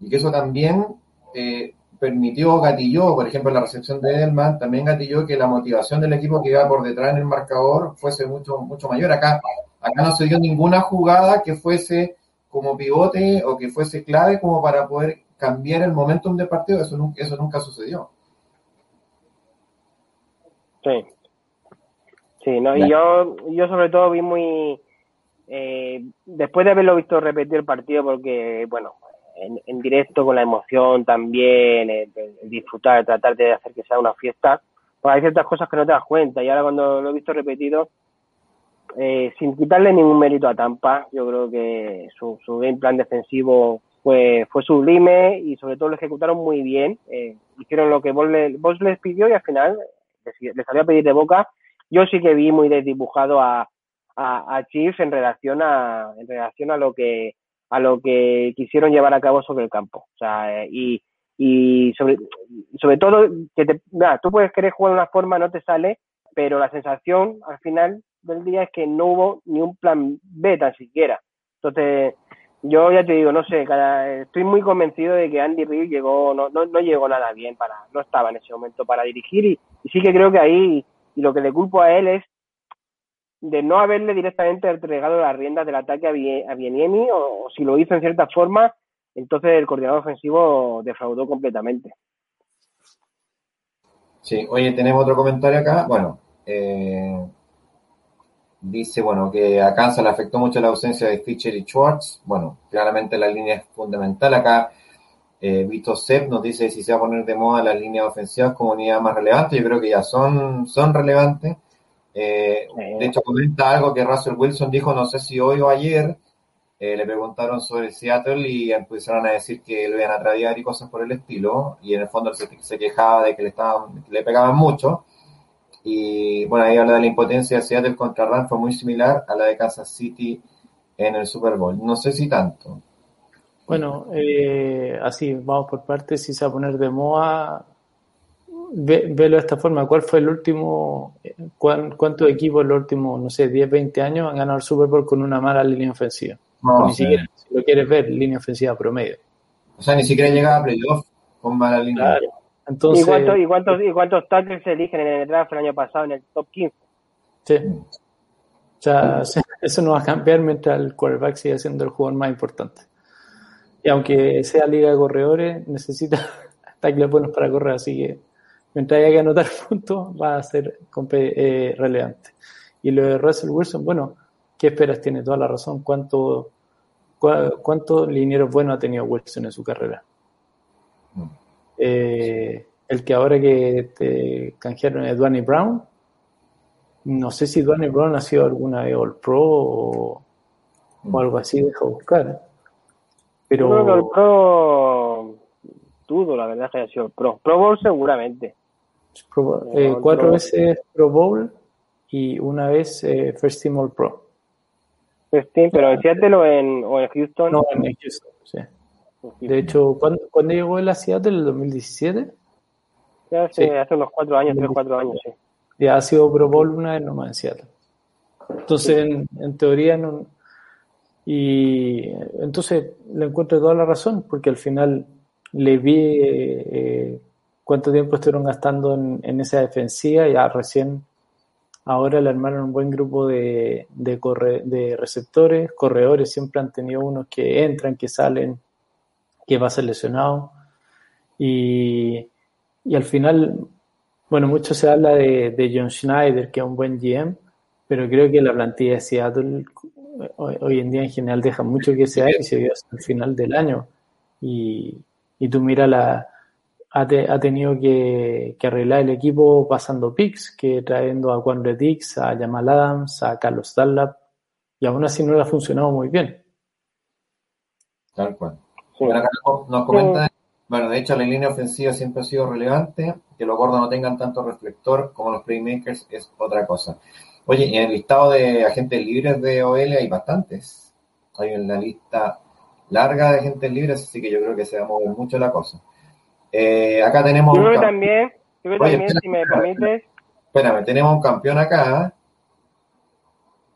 y que eso también eh, permitió, gatilló, por ejemplo, la recepción de Edelman, también gatilló que la motivación del equipo que iba por detrás en el marcador fuese mucho, mucho mayor. Acá, acá no se dio ninguna jugada que fuese como pivote o que fuese clave como para poder cambiar el momentum del partido, eso nunca, eso nunca sucedió. Sí. Sí, no, y yo, yo sobre todo vi muy, eh, después de haberlo visto repetir el partido, porque, bueno, en, directo con la emoción también, el, disfrutar, tratar de hacer que sea una fiesta, pues hay ciertas cosas que no te das cuenta y ahora cuando lo he visto repetido, eh, sin quitarle ningún mérito a Tampa, yo creo que su, su game plan defensivo fue, fue sublime y sobre todo lo ejecutaron muy bien, eh, hicieron lo que vos, les pidió y al final les, salió a pedir de boca. Yo sí que vi muy desdibujado a, a, a Chiefs en relación a, en relación a lo que a lo que quisieron llevar a cabo sobre el campo. O sea, y, y sobre, sobre todo, que te, tú puedes querer jugar de una forma, no te sale, pero la sensación al final del día es que no hubo ni un plan B tan siquiera. Entonces, yo ya te digo, no sé, estoy muy convencido de que Andy Reid llegó, no, no, no, llegó nada bien para, no estaba en ese momento para dirigir y, y sí que creo que ahí, y lo que le culpo a él es de no haberle directamente entregado las riendas del ataque a, Bieniemi o, si lo hizo en cierta forma, entonces el coordinador ofensivo defraudó completamente. Sí, oye, tenemos otro comentario acá. Bueno, eh, dice, bueno, que a Kansas le afectó mucho la ausencia de Fischer y Schwartz. Bueno, claramente la línea es fundamental. Acá eh, Vito Sepp nos dice si se va a poner de moda las líneas ofensivas como unidad más relevante. Yo creo que ya son, son relevantes. Eh, de hecho, comenta algo que Russell Wilson dijo, no sé si hoy o ayer, eh, le preguntaron sobre Seattle y empezaron a decir que lo iban a tradear y cosas por el estilo, y en el fondo se, se quejaba de que le, estaban, le pegaban mucho. Y bueno, ahí habla de la impotencia de Seattle contra Rams, fue muy similar a la de Kansas City en el Super Bowl. No sé si tanto. Bueno, eh, así, vamos por partes, si se va a poner de moda, velo de esta forma, ¿cuál fue el último, cuántos equipos en los últimos, no sé, 10, 20 años han ganado el Super Bowl con una mala línea ofensiva? ni siquiera, si lo quieres ver, línea ofensiva promedio. O sea, ni siquiera llegaba a playoff con mala línea. Claro. Entonces, ¿Y, cuántos, ¿Y cuántos tackles se eligen en el draft el año pasado en el top 15? Sí. O sea, eso no va a cambiar mientras el quarterback siga siendo el jugador más importante. Y aunque sea liga de corredores, necesita tackles buenos para correr, así que mientras haya que anotar puntos va a ser eh, relevante. Y lo de Russell Wilson, bueno, ¿qué esperas? Tiene toda la razón. ¿Cuánto, ¿Cuántos linieros buenos ha tenido Wilson en su carrera? Mm. Eh, el que ahora que te canjearon es Dwayne Brown. No sé si Dwayne Brown ha sido alguna vez All Pro o, algo así, deja buscar. Pero... All Pro dudo, la verdad que haya sido Pro. Pro Bowl seguramente. Eh, cuatro veces Pro Bowl y una vez eh, First Team All Pro. First Team, pero en Seattle o en, o en Houston. No, en Houston, sí. De hecho, ¿cuándo, llegó él a Seattle? ¿El 2017? hace, hace unos cuatro años, tres cuatro años, sí. Ya ha sido Pro Bowl una vez nomás en Seattle. Entonces, en, teoría, no, y entonces le encuentro toda la razón, porque al final le vi eh, cuánto tiempo estuvieron gastando en, esa defensiva, ya recién ahora le armaron un buen grupo de, de, de receptores, corredores, siempre han tenido unos que entran, que salen, que va lesionado. Y, y al final, bueno, mucho se habla de, de, John Schneider, que es un buen GM, pero creo que la plantilla de Seattle hoy, en día en general deja mucho que sea y se vio hasta el final del año. Y, y tú mira la... Ha, ha tenido que, que, arreglar el equipo pasando picks, que trayendo a Juan Redix, a Jamal Adams, a Carlos Dunlap, y aún así no le ha funcionado muy bien. Tal cual nos comenta, bueno, de hecho la línea ofensiva siempre ha sido relevante, que los gordos no tengan tanto reflector como los playmakers es otra cosa. Oye, en el listado de agentes libres de OL hay bastantes. Hay una lista larga de agentes libres, así que yo creo que se va a mover mucho la cosa. Eh, acá tenemos... Yo creo también, yo creo también, si me permites... Espérame, tenemos un campeón acá.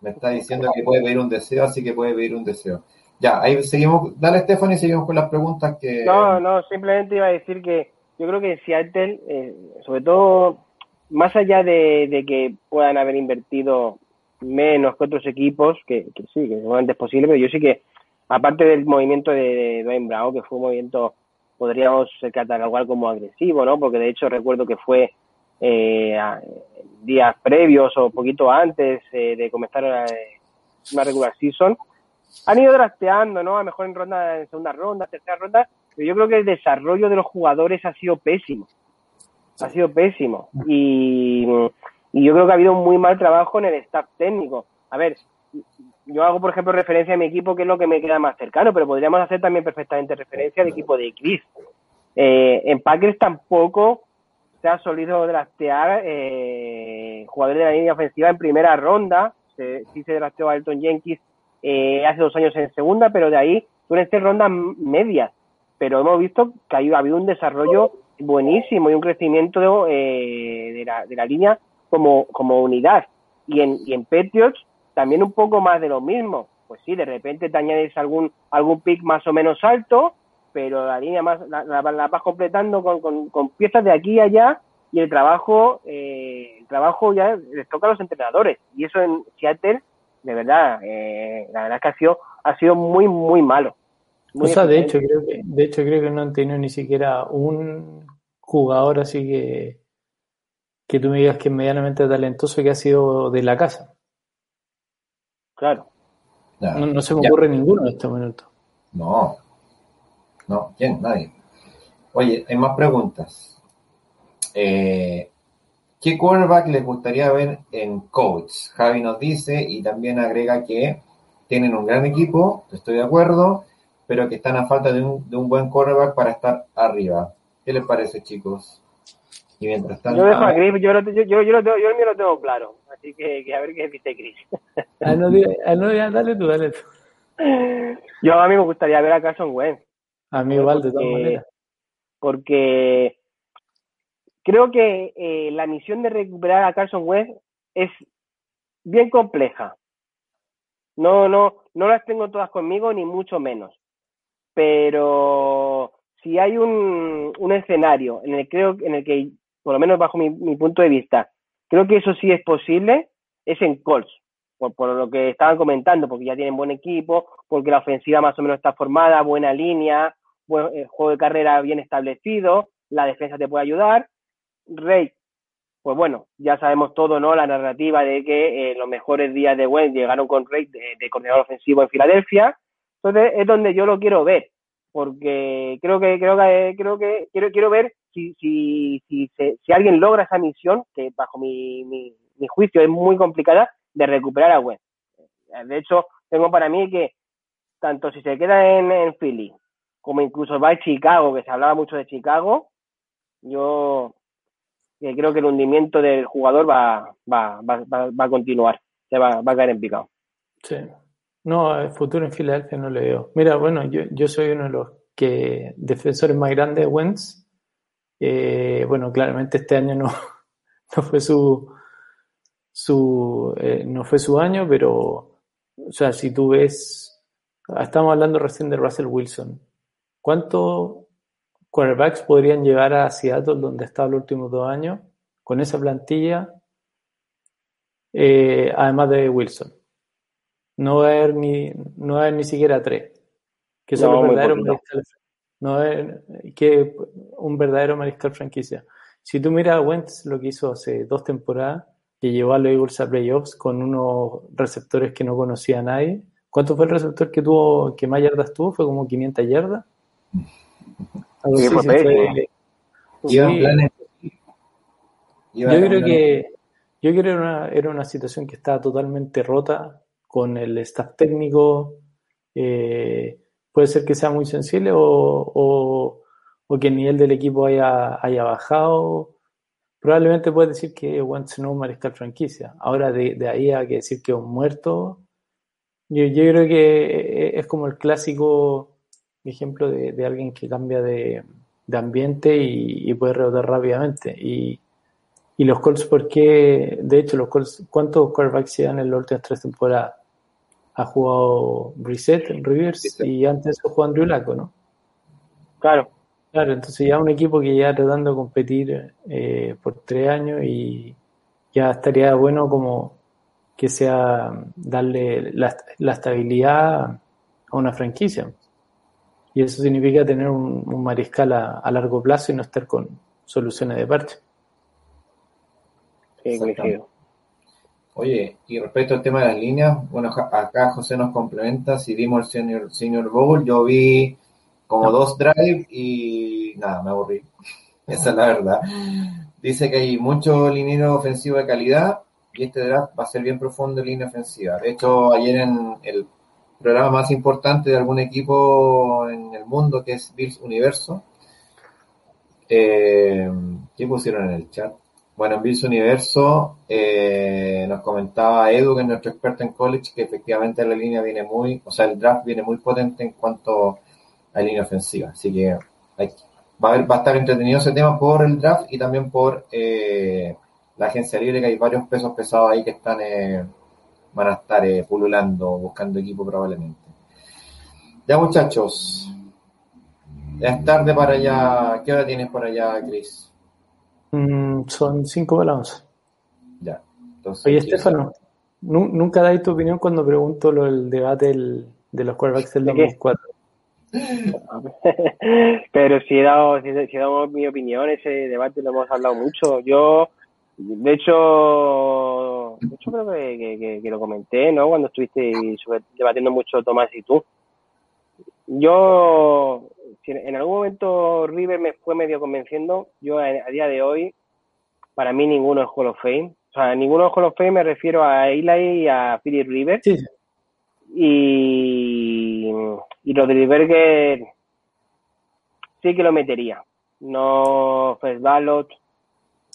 Me está diciendo que puede pedir un deseo, así que puede pedir un deseo. Ya, ahí seguimos. Dale, Stephanie, seguimos con las preguntas que. No, no, simplemente iba a decir que yo creo que Seattle, eh, sobre todo, más allá de, que puedan haber invertido menos que otros equipos, que, sí, que seguramente es posible, pero yo sí que, aparte del movimiento de, Dwayne Brown, que fue un movimiento, podríamos catalogar como agresivo, ¿no? Porque de hecho recuerdo que fue eh, días previos o poquito antes eh, de comenzar una regular season han ido drafteando, ¿no? A lo mejor en ronda, en segunda ronda, tercera ronda, pero yo creo que el desarrollo de los jugadores ha sido pésimo. Ha sido pésimo. Y, y yo creo que ha habido un muy mal trabajo en el staff técnico. A ver, yo hago, por ejemplo, referencia a mi equipo, que es lo que me queda más cercano, pero podríamos hacer también perfectamente referencia al equipo de Chris. Eh, en Packers tampoco se ha solido draftear eh, jugadores de la línea ofensiva en primera ronda. Se, sí se drafteó a Elton Jenkins eh, hace dos años en segunda, pero de ahí suelen ser rondas medias. Pero hemos visto que ha habido un desarrollo buenísimo y un crecimiento eh, de, la, de la línea como, como unidad. Y en, y en Patriots también un poco más de lo mismo. Pues sí, de repente te añades algún, algún pick más o menos alto, pero la línea más la, la, vas completando con, con, piezas de aquí y allá y el trabajo eh, el trabajo ya les toca a los entrenadores y eso en Seattle de verdad, eh, la verdad es que ha sido, ha sido muy, muy malo. o sea, de hecho, creo que, de hecho, creo que no han tenido ni siquiera un jugador así que, que tú me digas que es medianamente talentoso que ha sido de la casa. Claro. No, se me ocurre ninguno en este momento. No. No, ¿quién? Nadie. Oye, hay más preguntas. Eh, ¿Qué quarterback les gustaría ver en coach? Javi nos dice y también agrega que tienen un gran equipo, estoy de acuerdo, pero que están a falta de un, de un buen quarterback para estar arriba. ¿Qué les parece, chicos? Y mientras tanto... Yo dejo a Chris, yo, yo, yo, yo, lo tengo, yo lo tengo claro, así que, que a ver qué dice Chris. ah, no, ah, no, dale tú, dale tú. Yo a mí me gustaría ver a Carson Wentz. A mí igual, de todas maneras. Porque creo que eh, la misión de recuperar a Carson West es bien compleja. No, no, no las tengo todas conmigo, ni mucho menos. Pero si hay un, un escenario en el, creo, en el que, por lo menos bajo mi, mi punto de vista, creo que eso sí es posible, es en Colts. Por, lo que estaban comentando, porque ya tienen buen equipo, porque la ofensiva más o menos está formada, buena línea, buen eh, juego de carrera bien establecido, la defensa te puede ayudar. Rey, pues bueno, ya sabemos todo, ¿no? La narrativa de que eh, los mejores días de Wentz llegaron con Rey de, de, coordinador ofensivo en Filadelfia. Entonces es donde yo lo quiero ver, porque creo que creo que creo que quiero quiero ver si si si, si, alguien logra esa misión que bajo mi, mi, juicio es muy complicada de recuperar a Wentz. De hecho, tengo para mí que tanto si se queda en, Philly como incluso va a Chicago, que se hablaba mucho de Chicago, yo que creo que el hundimiento del jugador va, va, va, va a continuar, se va, va, a caer en picado. Sí. No, el futuro en Filadelfia no le veo. Mira, bueno, yo, yo soy uno de los que defensores más grandes de Wentz. Eh, bueno, claramente este año no, no fue su, su eh, no fue su año, pero o sea, si tú ves, estamos hablando recién de Russell Wilson. ¿Cuántos quarterbacks podrían llegar a Seattle, donde estaba los últimos dos años, con esa plantilla, eh, además de Wilson? No va a haber ni, no va a haber ni siquiera tres. Que son no, los verdaderos no que un verdadero mariscal franquicia. Si tú miras a Wentz, lo que hizo hace dos temporadas, que llevó a los Eagles a playoffs con unos receptores que no conocía a nadie. ¿Cuánto fue el receptor que tuvo, que más yardas tuvo? Fue como 500 yardas. Algo sí, así, fue, sí. Yo creo que yo creo que era una, era una situación que estaba totalmente rota con el staff técnico. Eh, puede ser que sea muy sensible o, o, que el nivel del equipo haya, haya bajado. Probablemente puedes decir que es un mariscal franquicia. Ahora de, ahí a que decir que es un muerto, yo, yo creo que es como el clásico ejemplo de, de alguien que cambia de, de ambiente y, puede rebotar rápidamente. Y, y los Colts, ¿por qué? De hecho, los Colts, ¿cuántos quarterbacks llevan en las últimas tres temporadas? Ha jugado Reset, Rivers y antes jugado Andrew Laco, ¿no? Claro. Claro, entonces ya un equipo que ya tratando de competir eh, por tres años y ya estaría bueno como que sea darle la, la estabilidad a una franquicia. Y eso significa tener un, un mariscal a, a, largo plazo y no estar con soluciones de parche. Sí, coincido. Oye, y respecto al tema de las líneas, bueno, acá José nos complementa, si vimos el Senior, senior Bowl, yo vi como dos drive y nada, me aburrí. Esa es la verdad. Dice que hay mucho liniero ofensivo de calidad y este draft va a ser bien profundo en línea ofensiva. De hecho, ayer en el programa más importante de algún equipo en el mundo, que es Bills Universo, eh, ¿qué pusieron en el chat? Bueno, en Bills Universo eh, nos comentaba Edu, que es nuestro experto en college, que efectivamente la línea viene muy, o sea, el draft viene muy potente en cuanto a línea ofensiva. Así que hay, va, a va a estar entretenido ese tema por el draft y también por eh, la agencia libre, que hay varios pesos pesados ahí que están eh, van a estar eh, pululando, buscando equipo probablemente. Ya muchachos, ya es tarde para allá. ¿Qué hora tienes por allá, Chris? Mm, son cinco para Ya. Entonces, Oye, Estefano, nunca dais tu opinión cuando pregunto lo del debate del, de los quarterbacks del 2004. Pero si he, dado, si, he dado mi opinión, ese debate lo hemos hablado mucho. Yo, de hecho, de hecho creo que, que, que lo comenté, ¿no? Cuando estuviste debatiendo mucho Tomás y tú. Yo, si en algún momento River me fue medio convenciendo, yo a, a, día de hoy, para mí ninguno es Hall of Fame. O sea, ninguno es Hall of Fame me refiero a Eli y a Philip River. Sí. Y, y Rodríguez sí que lo metería. No First Ballot,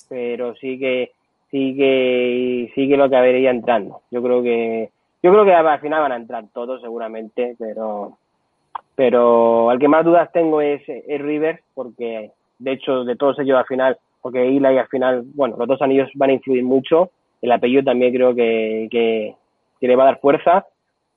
pero sí que sí que sí que lo que habría entrando. Yo creo que yo creo que al final van a entrar todos seguramente, pero pero al que más dudas tengo es, es River, porque de hecho de todos ellos al final porque Eli al final, bueno, los dos anillos van a influir mucho, el apellido también creo que, que, le va a dar fuerza,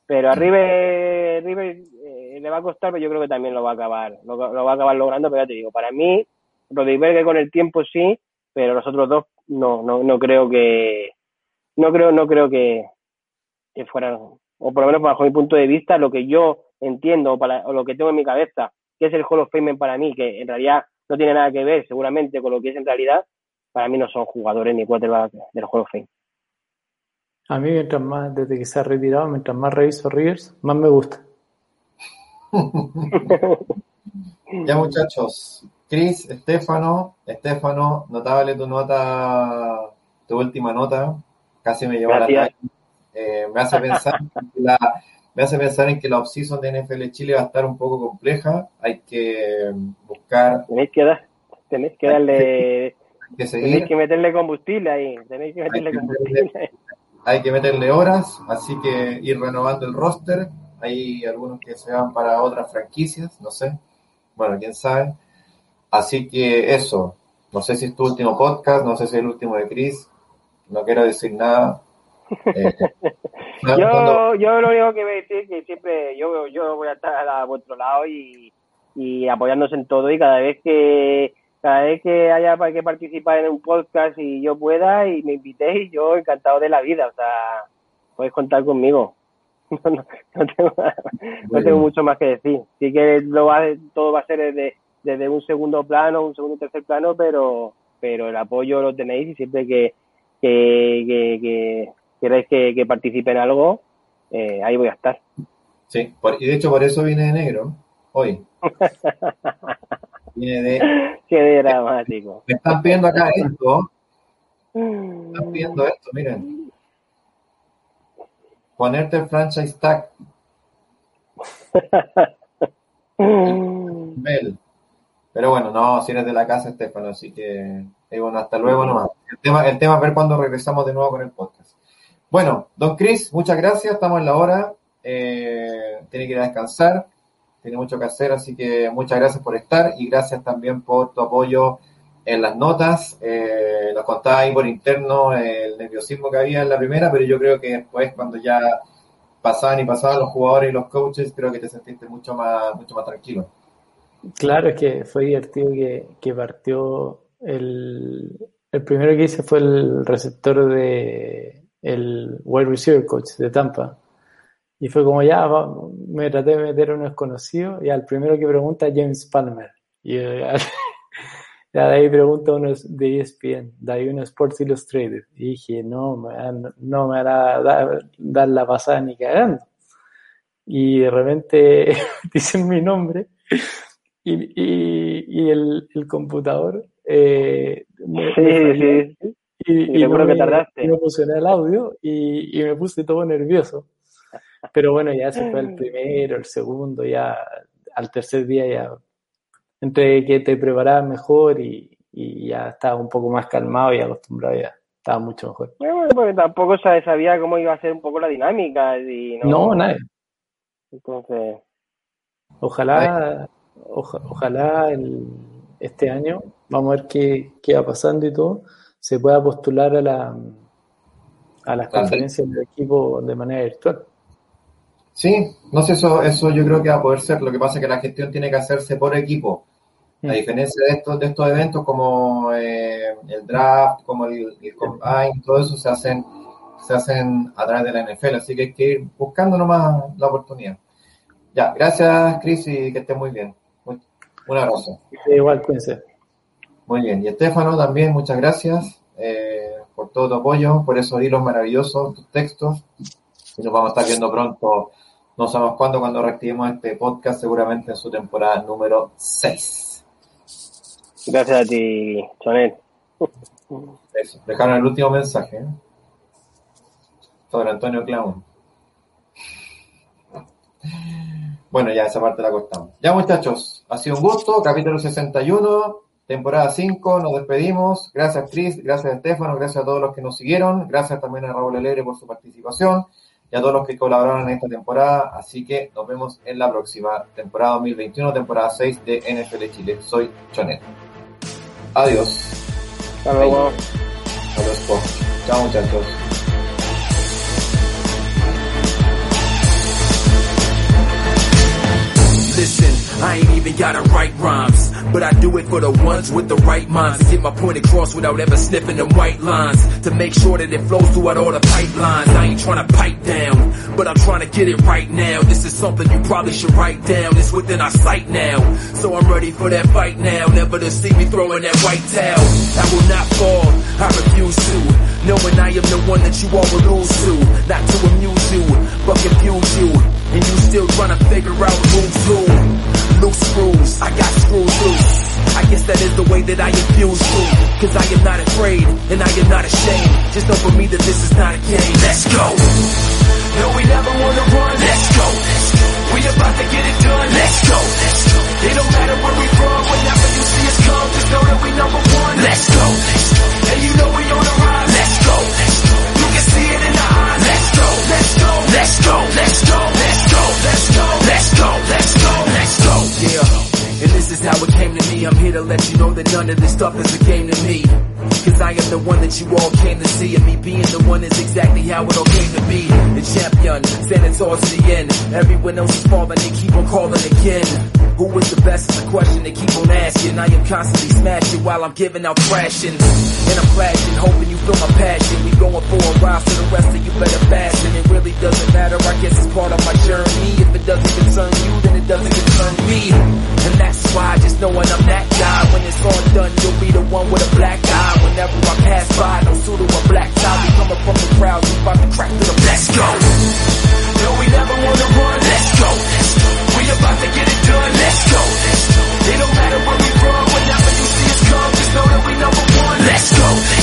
pero a River, eh, le va a costar, pero yo creo que también lo va a acabar, lo, va a acabar logrando, pero ya te digo, para mí, que con el tiempo sí, pero los otros dos no, no, no creo que, no creo, no creo que, que fueran, o por lo menos bajo mi punto de vista, lo que yo entiendo o, para, o lo que tengo en mi cabeza, que es el Hall of Fame para mí, que en realidad no tiene nada que ver seguramente con lo que es en realidad, para mí no son jugadores ni quarterback del Hall of Fame. A mí, mientras más, desde que se ha retirado, mientras más reviso Rivers, más me gusta. ya muchachos, Cris, Estefano, Estefano, notable tu nota, tu última nota, casi me lleva a la eh, me hace pensar la, me hace pensar en que la offseason de NFL Chile va a estar un poco compleja. Hay que buscar. Tenéis que, dar, tenéis que darle. que Tenéis que meterle combustible ahí. Tenéis que meterle hay combustible. Que hay que meterle horas, así que ir renovando el roster. Hay algunos que se van para otras franquicias, no sé. Bueno, quién sabe. Así que eso. No sé si es tu último podcast, no sé si es el último de Chris. No quiero decir nada. Eh, yo, yo lo único que voy a decir es que siempre yo, yo voy a estar a vuestro lado y, y apoyándose en todo y cada vez que cada vez que haya que participar en un podcast y yo pueda y me invitéis, yo encantado de la vida, o sea, podéis contar conmigo. No, tengo, no tengo mucho más que decir. Sí que lo va, todo va a ser desde, desde un segundo plano, un segundo y tercer plano, pero pero el apoyo lo tenéis y siempre que, que, que, queréis que, que participe en algo, eh, ahí voy a estar. Sí, y de hecho por eso vine de negro, hoy. Vine de... Qué dramático. Me están pidiendo acá esto. Me están pidiendo esto, miren. Ponerte el franchise tag. Pero bueno, no, si eres de la casa, Estefano, así que, eh, bueno, hasta luego nomás. El tema, el tema es ver cuándo regresamos de nuevo con el podcast. Bueno, don Chris, muchas gracias, estamos en la hora, eh, tiene que ir a descansar, tiene mucho que hacer, así que muchas gracias por estar y gracias también por tu apoyo en las notas. Eh, nos contaba ahí por interno el nerviosismo que había en la primera, pero yo creo que después cuando ya pasaban y pasaban los jugadores y los coaches, creo que te sentiste mucho más, mucho más tranquilo. Claro, es que fue divertido que, que partió el, el primero que hice fue el receptor de el wide receiver coach de Tampa. Y fue como ya, me traté de meter a uno desconocido y al primero que pregunta James Palmer. Y ya, de ahí pregunta uno de ESPN, de ahí uno Sports Illustrated. Y dije, no, no me hará dar, dar la pasada ni cagando. Y de repente dicen mi nombre y, y, y el, el, computador eh, me, sí, sí. Y, no me, que tardaste. No funcionó el audio y, y, me puse todo nervioso. Pero bueno, ya se fue el primero, el segundo, ya al tercer día ya entre que te preparabas mejor y, y ya estaba un poco más calmado y acostumbrado ya estaba mucho mejor. Bueno, porque tampoco sabía cómo iba a ser un poco la dinámica. Y no, no nadie. Entonces. Ojalá, ojalá el, este año, vamos a ver qué, qué va pasando y todo se pueda postular a, la, a las conferencias del equipo de manera virtual. Sí, no sé, eso, eso yo creo que va a poder ser. Lo que pasa es que la gestión tiene que hacerse por equipo. A mm. diferencia de estos, de estos eventos como eh, el draft, como el, el, combine, todo eso se hacen, se hacen a través de la NFL, así que hay que ir buscando nomás la oportunidad. Ya, gracias Chris y que estés muy bien. Un abrazo. Igual, cuídense. Muy bien, y Estefano también, muchas gracias eh, por todo tu apoyo, por esos hilos maravillosos, tus textos. Y nos vamos a estar viendo pronto, no sabemos cuándo, cuando reactivemos este podcast, seguramente en su temporada número 6. Gracias a ti, Chonel. Eso, dejaron el último mensaje. ¿eh? Sobre Antonio Clown. Bueno, ya esa parte la cortamos. Ya muchachos, ha sido un gusto, capítulo 61 temporada 5, nos despedimos. Gracias Cris, gracias Estefano, gracias a todos los que nos siguieron, gracias también a Raúl Alegre por su participación y a todos los que colaboraron en esta temporada. Así que nos vemos en la próxima temporada 2021, temporada 6 de NFL Chile. Soy Chonet. Adiós. Hasta luego. Hasta luego. Chao muchachos. Listen, I ain't even gotta write rhymes, but I do it for the ones with the right minds get my point across without ever sniffing them white lines. To make sure that it flows throughout all the pipelines. I ain't trying to pipe down, but I'm trying to get it right now. This is something you probably should write down. It's within our sight now, so I'm ready for that fight now. Never to see me throwing that white towel. I will not fall, I refuse to. Knowing I am the one that you all will lose to. Not to amuse you, but confuse you. And you still trying to figure out who's who. Loose screws, I got screws loose. I guess that is the way that I infuse you. Cause I am not afraid, and I am not ashamed. Just know for me that this is not a game. Let's go. No, we never wanna run. Let's go. We about to get it done. Let's go. It don't matter where we from. Whenever you see us come, just know that we number one. Let's go. And you know we on the rise. Let's go. You can see it in the eyes. Let's go. Let's go. Let's go. Let's go. Let's go. And this is how it came to me. I'm here to let you know that none of this stuff is a game to me. Cause I am the one that you all came to see. And me being the one is exactly how it all came to be. The champion, standing tall to the end. Everyone else is falling, they keep on calling again. Who is the best is a question they keep on asking. I am constantly smashing while I'm giving out thrashing. And I'm flashing, hoping you feel my passion. We going for a ride, so the rest of you better fasten. It really doesn't matter, I guess it's part of my journey. If it doesn't concern you, then it doesn't concern me. And that's why just knowing I'm that guy. When it's all done, you'll be the one with a black eye. Whenever I pass by, no suit or a black tie. We coming from the crowd, we about to crack through the Let's go. No, we never wanna run. Let's go. We about to get it done. Let's go. It don't matter where we from. Whenever you see us come, just know that we number one. Let's go.